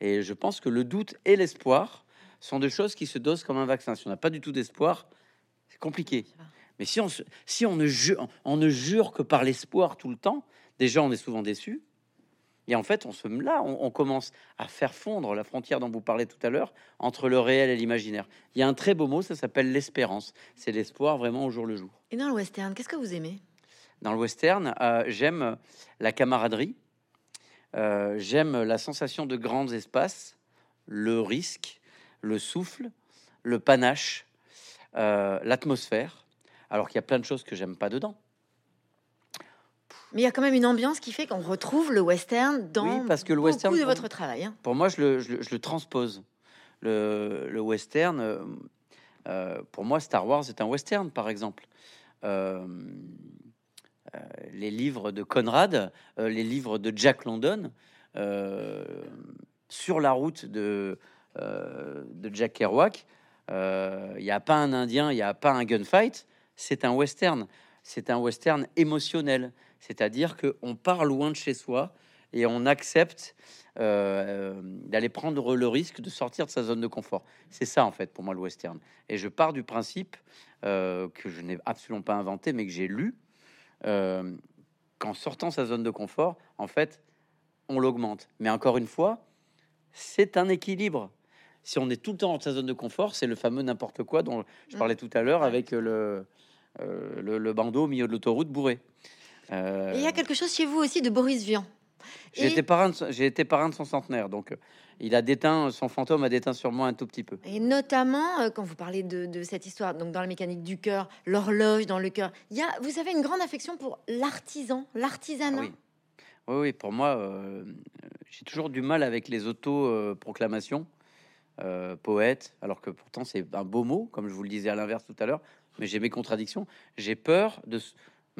Et je pense que le doute et l'espoir sont deux choses qui se dosent comme un vaccin. Si on n'a pas du tout d'espoir, c'est compliqué. Mais si on, si on, ne, jure, on ne jure que par l'espoir tout le temps, déjà on est souvent déçu. Et en fait, on se là, on, commence à faire fondre la frontière dont vous parlez tout à l'heure entre le réel et l'imaginaire. Il y a un très beau mot, ça s'appelle l'espérance. C'est l'espoir vraiment au jour le jour. Et dans le western, qu'est-ce que vous aimez? Dans le western, euh, j'aime la camaraderie, euh, j'aime la sensation de grands espaces, le risque, le souffle, le panache, euh, l'atmosphère alors qu'il y a plein de choses que j'aime pas dedans. Mais il y a quand même une ambiance qui fait qu'on retrouve le western dans parce que le western, de votre travail. Hein. Pour moi, je le, transpose. Le, western, euh, euh, pour moi, Star Wars est un western, par exemple. Euh, les livres de Conrad, les livres de Jack London, sur la route de, Jack Kerouac, il n'y a pas un Indien, il n'y a pas un gunfight, c'est un western. C'est un western émotionnel, c'est-à-dire que on part loin de chez soi et on accepte euh, d'aller prendre le risque de sortir de sa zone de confort. C'est ça en fait pour moi le western. Et je pars du principe euh, que je n'ai absolument pas inventé, mais que j'ai lu euh, qu'en sortant sa zone de confort, en fait, on l'augmente. Mais encore une fois, c'est un équilibre. Si on est tout le temps dans sa zone de confort, c'est le fameux n'importe quoi dont je parlais tout à l'heure avec le euh, le, bandeau au milieu de l'autoroute bourré. Euh, il y a quelque chose chez vous aussi de Boris Vian. J'ai été parrain, j'ai été parrain de son centenaire, donc euh, il a déteint son fantôme a déteint sur moi un tout petit peu. Et notamment quand vous parlez de, cette histoire, donc dans la mécanique du cœur, l'horloge dans le cœur, il y a, vous avez une grande affection pour l'artisan, l'artisanat. oui. oui. pour moi, j'ai toujours du mal avec les auto-proclamations. poète, alors que pourtant c'est un beau mot, comme je vous le disais à l'inverse tout à l'heure mais j'ai mes contradictions. J'ai peur de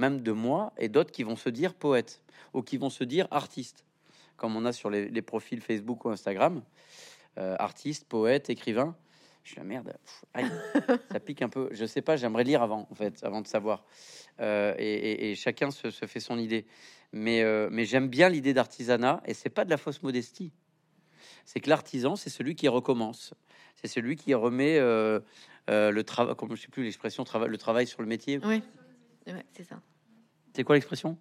même de moi et d'autres qui vont se dire poète ou qui vont se dire artiste, comme on a sur les, profils Facebook ou Instagram, euh, artiste, poète, écrivain. Je suis la merde. ça pique un peu. Je sais pas. J'aimerais lire avant, en fait, avant de savoir. Euh, et, chacun se, fait son idée. Mais, euh, mais j'aime bien l'idée d'artisanat et c'est pas de la fausse modestie. C'est que l'artisan, c'est celui qui recommence. C'est celui qui remet euh, le travail, comme je sais plus l'expression, le travail sur le métier. Oui, c'est ça. C'est quoi l'expression?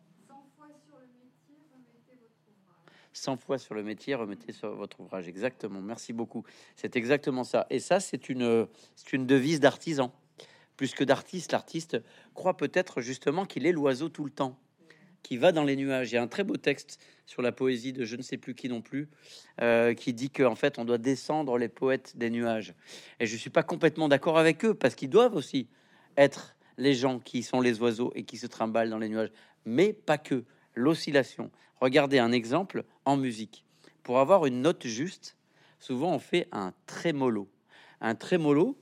100 fois sur le métier, remettez sur votre ouvrage. Exactement. Merci beaucoup. C'est exactement ça. Et ça, c'est une, c'est une devise d'artisan. Plus que d'artiste, l'artiste croit peut-être justement qu'il est l'oiseau tout le temps, qui va dans les nuages. Il y a un très beau texte sur la poésie de je ne sais plus qui non plus, euh, qui dit qu'en fait, on doit descendre les poètes des nuages. Et je suis pas complètement d'accord avec eux, parce qu'ils doivent aussi être les gens qui sont les oiseaux et qui se trimballent dans les nuages, mais pas que. L'oscillation. Regardez un exemple en musique. Pour avoir une note juste, souvent on fait un trémolo. Un trémolo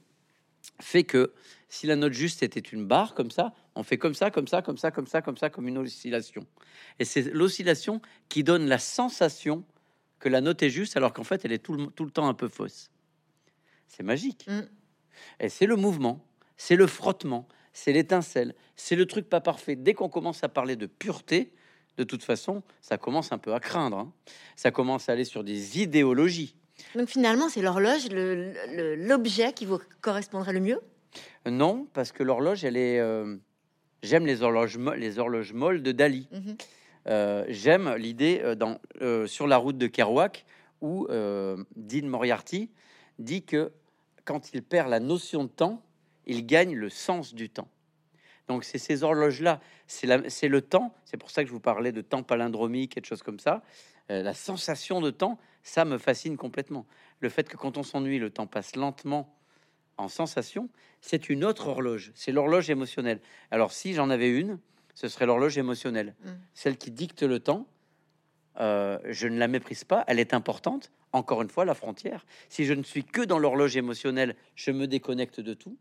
fait que si la note juste était une barre comme ça, on fait comme ça, comme ça, comme ça, comme ça, comme ça, comme une oscillation. Et c'est l'oscillation qui donne la sensation que la note est juste, alors qu'en fait, elle est tout le, tout le temps un peu fausse. C'est magique. Mm. Et c'est le mouvement, c'est le frottement, c'est l'étincelle, c'est le truc pas parfait. Dès qu'on commence à parler de pureté, de toute façon, ça commence un peu à craindre. hein. Ça commence à aller sur des idéologies. Donc finalement, c'est l'horloge, l'objet qui vous correspondrait le mieux? Non, parce que l'horloge, elle est. euh, J'aime les horloges, les horloges molles de Dali. Mhm. Euh, J'aime l'idée euh, dans euh, sur la route de Kerouac où Dean Moriarty dit que quand il perd la notion de temps, il gagne le sens du temps. Donc c'est ces horloges-là, c'est le temps. C'est pour ça que je vous parlais de temps palindromique et de choses comme ça. Euh, la sensation de temps, ça me fascine complètement. Le fait que quand on s'ennuie, le temps passe lentement en sensation, c'est une autre horloge. C'est l'horloge émotionnelle. Alors si j'en avais une, ce serait l'horloge émotionnelle, Mm. celle qui dicte le temps. euh, je ne la méprise pas, elle est importante. Encore une fois, la frontière. Si je ne suis que dans l'horloge émotionnelle, je me déconnecte de tout.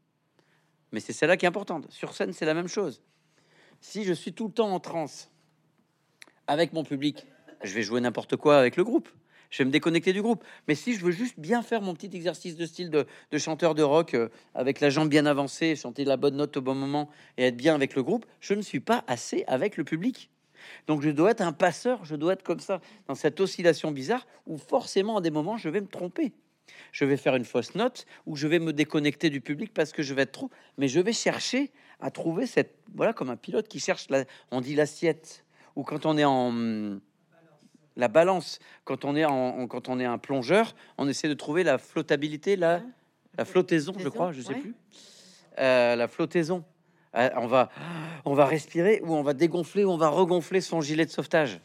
Mais c'est celle-là qui est importante. Sur scène, c'est la même chose. Si je suis tout le temps en transe avec mon public, je vais jouer n'importe quoi avec le groupe. Je vais me déconnecter du groupe. Mais si je veux juste bien faire mon petit exercice de style de, chanteur de rock euh, avec la jambe bien avancée, chanter la bonne note au bon moment et être bien avec le groupe, je ne suis pas assez avec le public. Donc je dois être un passeur, je dois être comme ça, dans cette oscillation bizarre où forcément à des moments je vais me tromper. Je vais faire une fausse note ou je vais me déconnecter du public parce que je vais être trop. Mais je vais chercher à trouver cette. Voilà, comme un pilote qui cherche, la, on dit l'assiette. Ou quand on est en. La balance. Quand on est, en, quand on est un plongeur, on essaie de trouver la flottabilité, la, la flottaison, je crois, je sais ouais. plus. Euh, la flottaison. Euh, on, va, on va respirer ou on va dégonfler ou on va regonfler son gilet de sauvetage.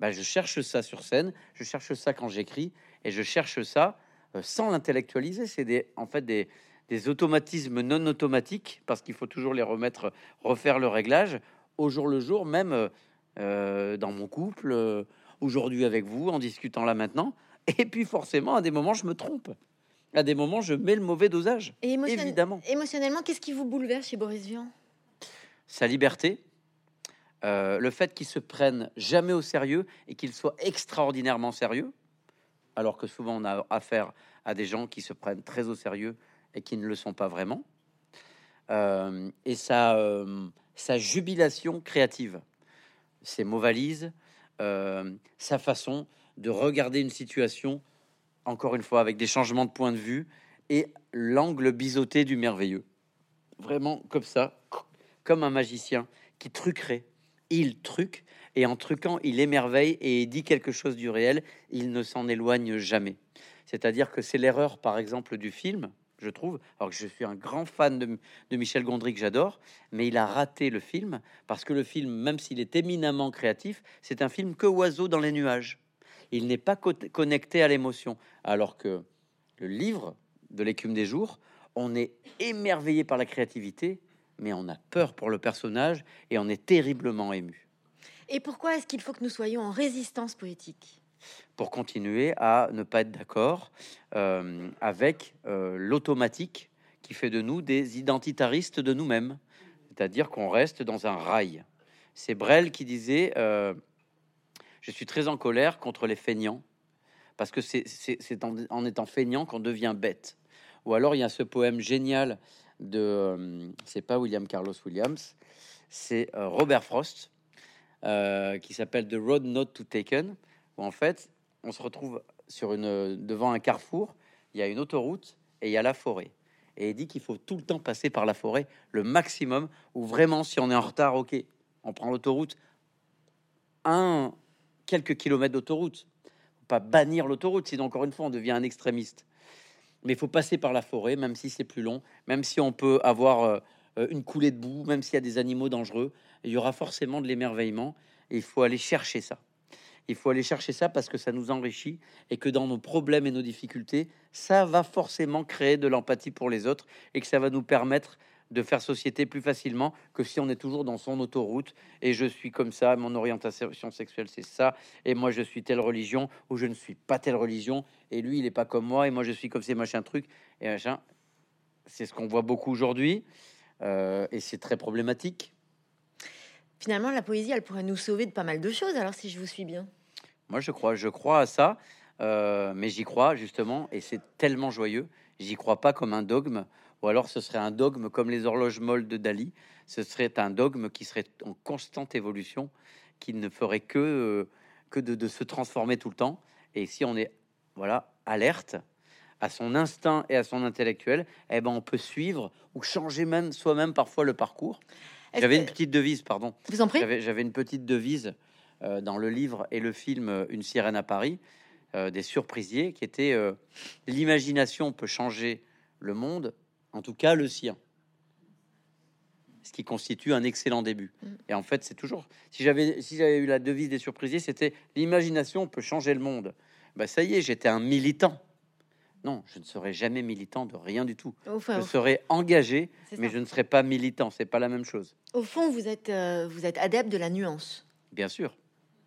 Bah, je cherche ça sur scène, je cherche ça quand j'écris et je cherche ça euh, sans l'intellectualiser. C'est des, en fait des, des automatismes non automatiques parce qu'il faut toujours les remettre, refaire le réglage au jour le jour, même euh, euh, dans mon couple, euh, aujourd'hui avec vous, en discutant là maintenant. Et puis forcément, à des moments, je me trompe. À des moments, je mets le mauvais dosage. Et émotion- Évidemment. émotionnellement, qu'est-ce qui vous bouleverse chez Boris Vian? Sa liberté, euh, le fait qu'il se prenne jamais au sérieux et qu'il soit extraordinairement sérieux, alors que souvent on a affaire à des gens qui se prennent très au sérieux et qui ne le sont pas vraiment, Euh, et sa, euh, sa jubilation créative, ses mots valises, euh, sa façon de regarder une situation, encore une fois, avec des changements de point de vue et l'angle biseauté du merveilleux. Vraiment comme ça, comme un magicien qui truquerait. Il truque et en truquant, il émerveille et dit quelque chose du réel. Il ne s'en éloigne jamais. C'est-à-dire que c'est l'erreur, par exemple, du film, je trouve. Alors que je suis un grand fan de, Michel Gondry que j'adore, mais il a raté le film parce que le film, même s'il est éminemment créatif, c'est un film que oiseau dans les nuages. Il n'est pas co- connecté à l'émotion, alors que le livre de l'écume des jours, on est émerveillé par la créativité, mais on a peur pour le personnage et on est terriblement ému. Et pourquoi est-ce qu'il faut que nous soyons en résistance poétique? Pour continuer à ne pas être d'accord euh, avec euh, l'automatique qui fait de nous des identitaristes de nous-mêmes, c'est-à-dire qu'on reste dans un rail. C'est Brel qui disait euh, Je suis très en colère contre les feignants, parce que c'est en, en étant feignant qu'on devient bête. Ou alors il y a ce poème génial de, c'est pas William Carlos Williams, c'est Robert Frost, euh, qui s'appelle The Road Not to Taken, où en fait on se retrouve devant un carrefour, il y a une autoroute et il y a la forêt. Et il dit qu'il faut tout le temps passer par la forêt, le maximum, ou vraiment si on est en retard, ok, On prend l'autoroute, un quelques kilomètres d'autoroute. Pas bannir l'autoroute, sinon encore une fois on devient un extrémiste. Mais il faut passer par la forêt, même si c'est plus long, même si on peut avoir euh, une coulée de boue, même s'il y a des animaux dangereux, il y aura forcément de l'émerveillement. Et il faut aller chercher ça. Il faut aller chercher ça parce que ça nous enrichit et que dans nos problèmes et nos difficultés, ça va forcément créer de l'empathie pour les autres et que ça va nous permettre de faire société plus facilement que si on est toujours dans son autoroute et je suis comme ça, mon orientation sexuelle c'est ça, et moi je suis telle religion ou je ne suis pas telle religion, et lui il est pas comme moi, et moi je suis comme ces machin truc, et machin. C'est ce qu'on voit beaucoup aujourd'hui, euh, et c'est très problématique. Finalement, la poésie, elle pourrait nous sauver de pas mal de choses, alors si je vous suis bien. Moi je crois, je crois à ça, euh, mais j'y crois justement, et c'est tellement joyeux, j'y crois pas comme un dogme ou alors ce serait un dogme comme les horloges molles de Dali. Ce serait un dogme qui serait en constante évolution, qui ne ferait que, euh, que de, se transformer tout le temps. Et si on est voilà alerte à son instinct et à son intellectuel, eh ben on peut suivre ou changer même soi-même parfois le parcours. J'avais une petite devise, pardon. Vous en prie. J'avais une petite devise euh, dans le livre et le film euh, Une sirène à Paris, des surprisiers, qui était l'imagination peut changer le monde, en tout cas le sien. Ce qui constitue un excellent début. Mm. Et en fait, c'est toujours. Si j'avais si j'avais eu la devise des surprises, c'était l'imagination peut changer le monde. Bah ça y est, j'étais un militant. Non, je ne serai jamais militant de rien du tout. je serai engagé, mais je ne serai pas militant. C'est pas la même chose. Au fond, vous êtes euh, vous êtes adepte de la nuance. Bien sûr.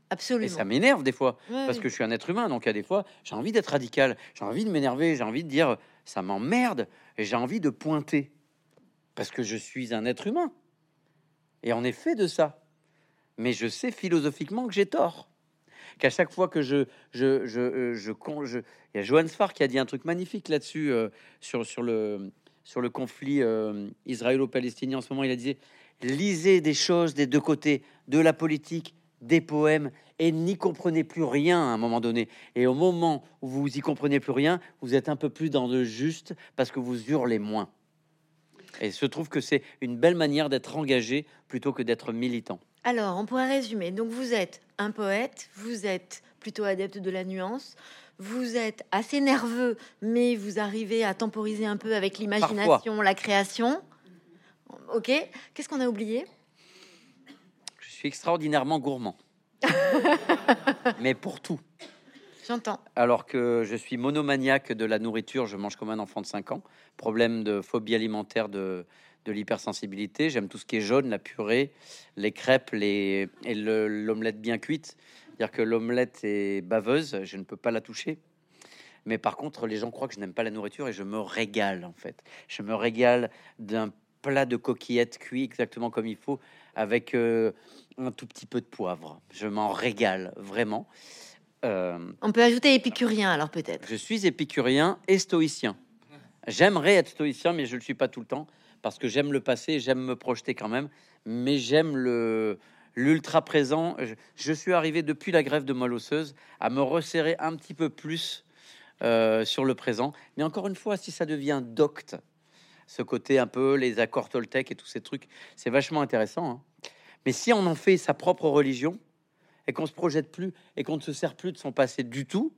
Absolument. Et ça m'énerve des fois, parce que je suis un être humain, donc à des fois, j'ai envie d'être radical, j'ai envie de m'énerver, j'ai envie de dire ça m'emmerde et j'ai envie de pointer parce que je suis un être humain. Et en effet de ça. Mais je sais philosophiquement que j'ai tort. Qu'à chaque fois que je je je je, je, il y a Johan Sfar qui a dit un truc magnifique là-dessus euh, sur sur le sur le conflit euh, israélo-palestinien en ce moment. Il a dit lisez des choses des deux côtés, de la politique des poèmes et n'y comprenez plus rien à un moment donné. Et au moment où vous y comprenez plus rien, vous êtes un peu plus dans le juste parce que vous hurlez moins. Et se trouve que c'est une belle manière d'être engagé plutôt que d'être militant. Alors, on pourrait résumer. Donc, vous êtes un poète, vous êtes plutôt adepte de la nuance, vous êtes assez nerveux, mais vous arrivez à temporiser un peu avec l'imagination, la création. Ok. Qu'est-ce qu'on a oublié? Suis extraordinairement gourmand. mais pour tout. J'entends. Alors que je suis monomaniaque de la nourriture, je mange comme un enfant de 5 ans. Problème de phobie alimentaire, de, de l'hypersensibilité. J'aime tout ce qui est jaune, la purée, les crêpes les, et l'omelette bien cuite. Dire que l'omelette est baveuse, je ne peux pas la toucher. Mais par contre, les gens croient que je n'aime pas la nourriture et je me régale en fait. Je me régale d'un plat de coquillettes cuit exactement comme il faut, avec euh, un tout petit peu de poivre. Je m'en régale vraiment. Euh, On peut ajouter épicurien alors peut-être. Je suis épicurien et stoïcien. J'aimerais être stoïcien, mais je le suis pas tout le temps parce que j'aime le passé, j'aime me projeter quand même, mais j'aime le l'ultra présent. Je, suis arrivé depuis la grève de moelle osseuse à me resserrer un petit peu plus euh, sur le présent. Mais encore une fois, si ça devient docte, ce côté un peu les accords Toltec et tous ces trucs, c'est vachement intéressant. Hein. Mais si on en fait sa propre religion et qu'on se projette plus et qu'on ne se sert plus de son passé du tout,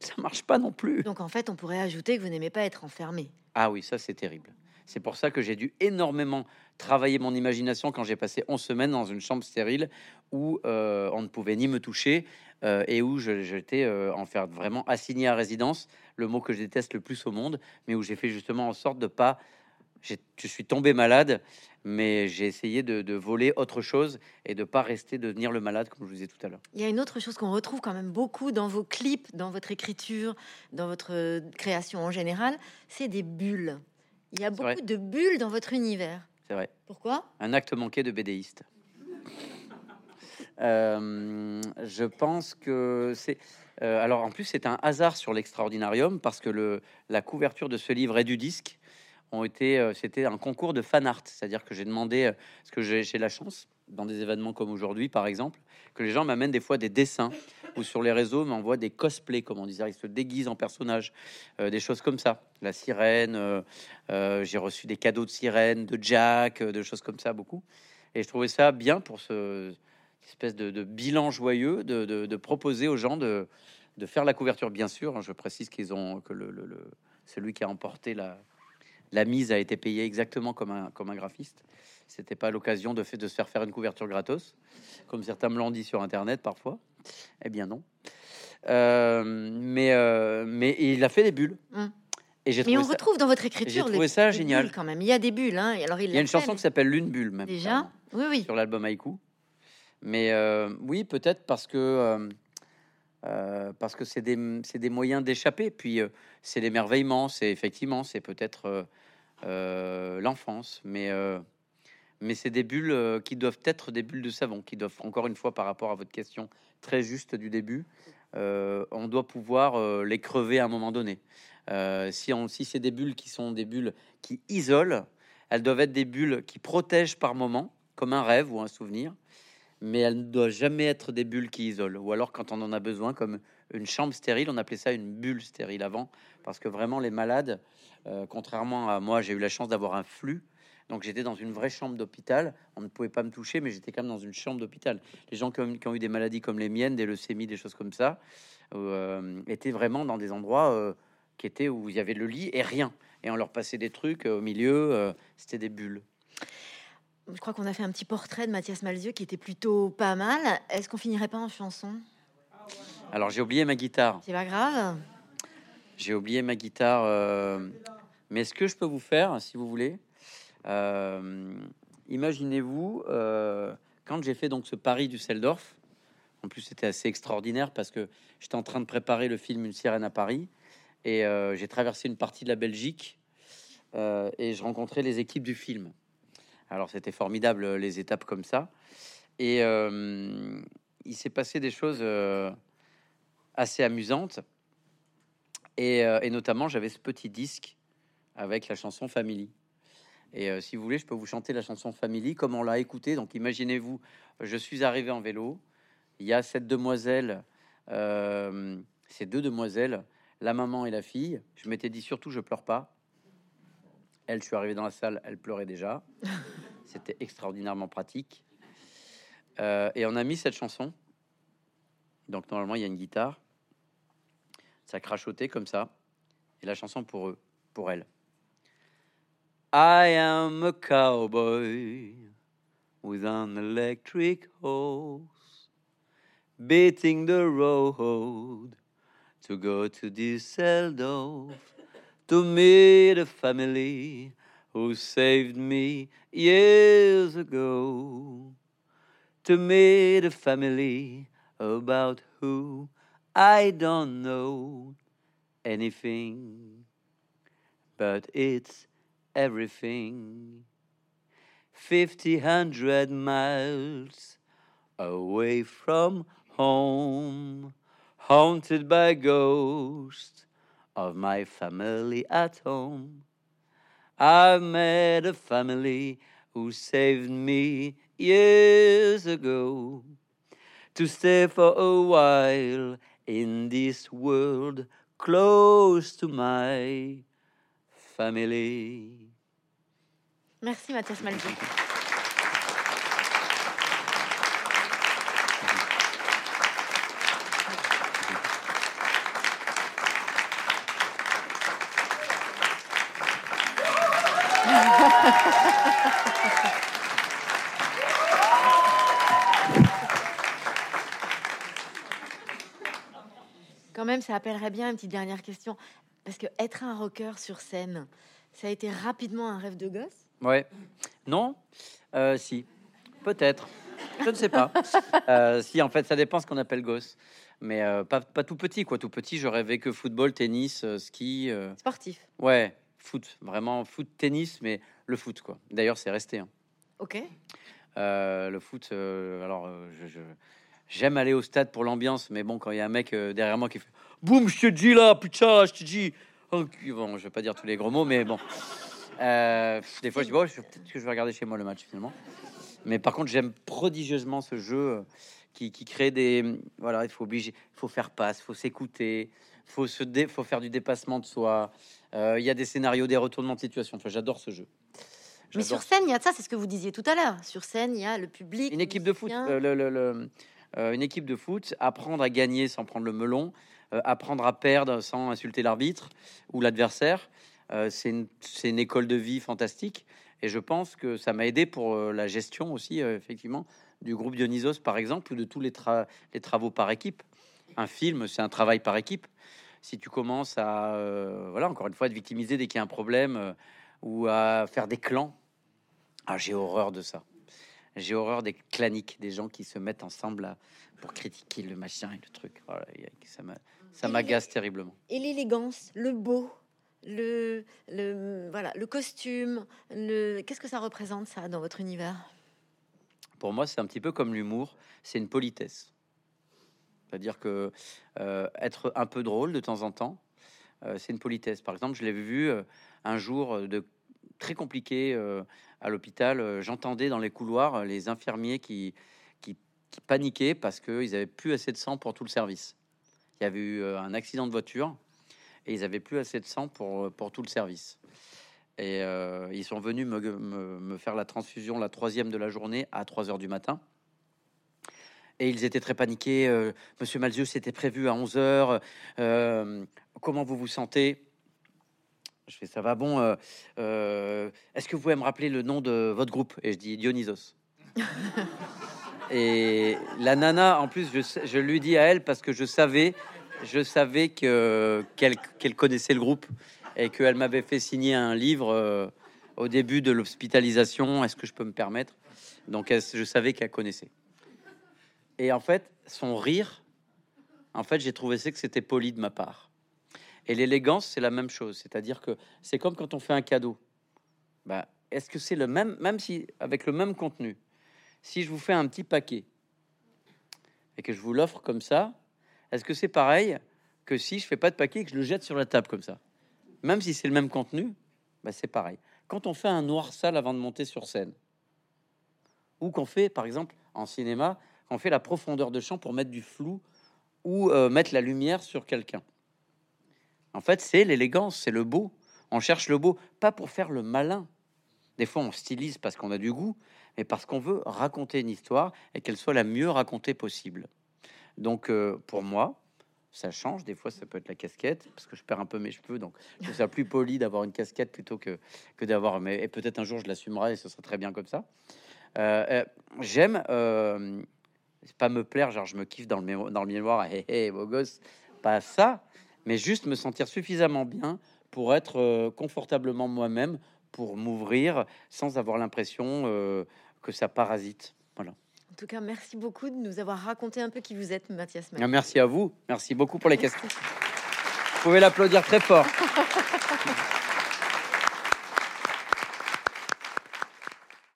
ça marche pas non plus. Donc en fait, on pourrait ajouter que vous n'aimez pas être enfermé. Ah oui, ça c'est terrible. C'est pour ça que j'ai dû énormément travailler mon imagination quand j'ai passé 11 semaines dans une chambre stérile où euh, on ne pouvait ni me toucher euh, et où j'étais euh, en fait vraiment assigné à résidence, le mot que je déteste le plus au monde, mais où j'ai fait justement en sorte de pas je suis tombé malade, mais j'ai essayé de, voler autre chose et de pas rester devenir le malade comme je vous disais tout à l'heure. Il y a une autre chose qu'on retrouve quand même beaucoup dans vos clips, dans votre écriture, dans votre création en général, c'est des bulles. Il y a beaucoup de bulles dans votre univers. C'est vrai. Pourquoi? Un acte manqué de bédéiste. Euh, je pense que c'est. Euh, alors en plus c'est un hasard sur l'extraordinarium parce que le, la couverture de ce livre est du disque ont été, euh, c'était un concours de fan art, c'est-à-dire que j'ai demandé, ce que j'ai la chance dans des événements comme aujourd'hui, par exemple, que les gens m'amènent des fois des dessins ou sur les réseaux m'envoient des cosplays, comme on disait, ils se déguisent en personnages, euh, des choses comme ça. La sirène, j'ai reçu des cadeaux de sirène, de Jack, de choses comme ça, beaucoup. Et je trouvais ça bien pour ce espèce de, bilan joyeux de, proposer aux gens de, faire la couverture. Bien sûr, hein, je précise qu'ils ont que le, celui qui a emporté la, la mise a été payé exactement comme un, comme un graphiste. C'était pas l'occasion de, fait, de se faire faire une couverture gratos, comme certains me l'ont dit sur Internet parfois. Eh bien non. Euh, mais, euh, mais il a fait des bulles. Hum. Et j'ai mais on retrouve dans votre écriture. Trouvé ça génial quand même. Il y a des bulles. Hein. Alors il, y a une chanson qui s'appelle Lune bulle même. Déjà. Oui oui. Sur l'album Haïku. Mais euh, oui, peut-être parce que euh, parce que c'est des, des, moyens d'échapper. Puis c'est l'émerveillement, c'est effectivement, c'est peut-être l'enfance, mais mais c'est des bulles qui doivent être des bulles de savon, qui doivent encore une fois par rapport à votre question très juste du début, on doit pouvoir les crever à un moment donné. si si c'est des bulles qui sont des bulles qui isolent, elles doivent être des bulles qui protègent par moment, comme un rêve ou un souvenir mais elle ne doit jamais être des bulles qui isolent. Ou alors quand on en a besoin, comme une chambre stérile, on appelait ça une bulle stérile avant, parce que vraiment les malades, euh, contrairement à moi, j'ai eu la chance d'avoir un flux. Donc j'étais dans une vraie chambre d'hôpital. On ne pouvait pas me toucher, mais j'étais quand même dans une chambre d'hôpital. Les gens qui ont, eu des maladies comme les miennes, des leucémies, des choses comme ça, euh, étaient vraiment dans des endroits euh, qui étaient où il y avait le lit et rien. Et on leur passait des trucs au milieu. C'était des bulles je crois qu'on a fait un petit portrait de Mathias Malzieu qui était plutôt pas mal. Est-ce qu'on finirait pas en chanson? Alors j'ai oublié ma guitare. C'est pas grave. J'ai oublié ma guitare. Euh, mais ce que je peux vous faire, si vous voulez, euh, imaginez-vous euh, quand j'ai fait donc ce pari du Seldorf. En plus, c'était assez extraordinaire parce que j'étais en train de préparer le film Une sirène à Paris et j'ai traversé une partie de la Belgique et je rencontrais les équipes du film. Alors c'était formidable euh, les étapes comme ça. Et euh, il s'est passé des choses euh, assez amusantes. Et, notamment, j'avais ce petit disque avec la chanson Family. Et si vous voulez, je peux vous chanter la chanson Family comme on l'a écouté. Donc imaginez-vous, je suis arrivé en vélo. Il y a cette demoiselle, ces deux demoiselles, la maman et la fille. Je m'étais dit surtout, je pleure pas. Elle, je suis arrivé dans la salle, elle pleurait déjà. C'était extraordinairement pratique. Euh, et on a mis cette chanson. Donc normalement, il y a une guitare. Ça crachotait comme ça. Et la chanson pour eux, pour elle. I am a cowboy with an electric horse, beating the road to go to Düsseldorf. to meet a family who saved me years ago. To meet a family about who I don't know anything, but it's everything. Fifty hundred miles away from home, haunted by ghosts of my family at home. I met a family who saved me years ago to stay for a while in this world close to my family. Merci Mathias Malzieu. Ça appellerait bien une petite dernière question. Parce que être un rocker sur scène, ça a été rapidement un rêve de gosse? Ouais. Non euh, Si. Peut-être. Je ne sais pas. Euh, si, en fait, ça dépend ce qu'on appelle gosse. Mais euh, pas, pas, tout petit, quoi. Tout petit, je rêvais que football, tennis, ski. Sportif. Ouais, foot. Vraiment foot, tennis, mais le foot, quoi. D'ailleurs, c'est resté. Hein. Ok. Le foot, alors, je, j'aime aller au stade pour l'ambiance, mais bon, quand il y a un mec derrière moi qui fait Boum, je te dis là, putain, je te dis. Oh, bon, je vais pas dire tous les gros mots, mais bon. des fois, je dis, bon, peut-être que je vais regarder chez moi le match finalement. Mais par contre, j'aime prodigieusement ce jeu qui, qui, crée des. Voilà, il faut obliger, il faut faire passe, il faut s'écouter, il faut, se dé, faut faire du dépassement de soi. Il y a des scénarios, des retournements de situation. Enfin, j'adore ce jeu. Mais sur scène, il y a ça, c'est ce que vous disiez tout à l'heure. Sur scène, il y a le public. Une équipe de foot, le, une équipe de foot, apprendre à gagner sans prendre le melon, apprendre à perdre sans insulter l'arbitre ou l'adversaire. c'est une, école de vie fantastique. Et je pense que ça m'a aidé pour la gestion aussi, effectivement, du groupe Dionysos, par exemple, ou de tous les, travaux par équipe. Un film, c'est un travail par équipe. Si tu commences à, euh, voilà, encore une fois, être victimisé dès qu'il y a un problème euh, ou à faire des clans, ah, j'ai horreur de ça. J'ai horreur des claniques, des gens qui se mettent ensemble pour critiquer le machin et le truc. ça m'agace terriblement. Et l'élégance, le beau, le, le, voilà, le costume, le... qu'est-ce que ça représente ça dans votre univers? Pour moi, c'est un petit peu comme l'humour, c'est une politesse. C'est-à-dire que euh, être un peu drôle de temps en temps, euh, c'est une politesse. Par exemple, je l'ai vu euh, un jour de très compliqué à l'hôpital. J'entendais dans les couloirs les infirmiers qui, qui, paniquaient parce qu'ils avaient plus assez de sang pour tout le service. Il y avait eu un accident de voiture et ils avaient plus assez de sang pour, pour tout le service. Et euh, ils sont venus me, faire la transfusion, la troisième de la journée, à 3 heures du matin. Et ils étaient très paniqués. Euh, Monsieur Malzieu, c'était prévu à 11 heures. Euh, comment vous vous sentez? Je fais ça va bon. Est-ce que vous pouvez me rappeler le nom de votre groupe? Et je dis Dionysos. Et la nana, en plus, je, je, lui dis à elle parce que je savais, je savais que qu'elle connaissait le groupe et qu'elle m'avait fait signer un livre euh, au début de l'hospitalisation. Est-ce que je peux me permettre? Donc, je savais qu'elle connaissait. Et en fait, son rire, en fait, j'ai trouvé que c'était poli de ma part. Et l'élégance, c'est la même chose. C'est-à-dire que c'est comme quand on fait un cadeau. Bah, est-ce que c'est le même, même si avec le même contenu, si je vous fais un petit paquet et que je vous l'offre comme ça, est-ce que c'est pareil que si je fais pas de paquet et que je le jette sur la table comme ça? Même si c'est le même contenu, bah, c'est pareil. Quand on fait un noir sale avant de monter sur scène, ou qu'on fait, par exemple, en cinéma, on fait la profondeur de champ pour mettre du flou ou euh, mettre la lumière sur quelqu'un. En fait, c'est l'élégance, c'est le beau. On cherche le beau, pas pour faire le malin. Des fois, on stylise parce qu'on a du goût, mais parce qu'on veut raconter une histoire et qu'elle soit la mieux racontée possible. Donc, euh, pour moi, ça change. Des fois, ça peut être la casquette, parce que je perds un peu mes cheveux, donc je trouve ça plus poli d'avoir une casquette plutôt que, que d'avoir. Mais et peut-être un jour, je l'assumerai et ce sera très bien comme ça. Euh, euh, j'aime euh, pas me plaire, genre je me kiffe dans le, miroir, hé hé, beau gosse, pas ça, mais juste me sentir suffisamment bien pour être confortablement moi-même, pour m'ouvrir sans avoir l'impression que ça parasite. Voilà. En tout cas, merci beaucoup de nous avoir raconté un peu qui vous êtes, Mathias. Ah, merci à vous. Merci beaucoup pour les questions. Vous pouvez l'applaudir très fort.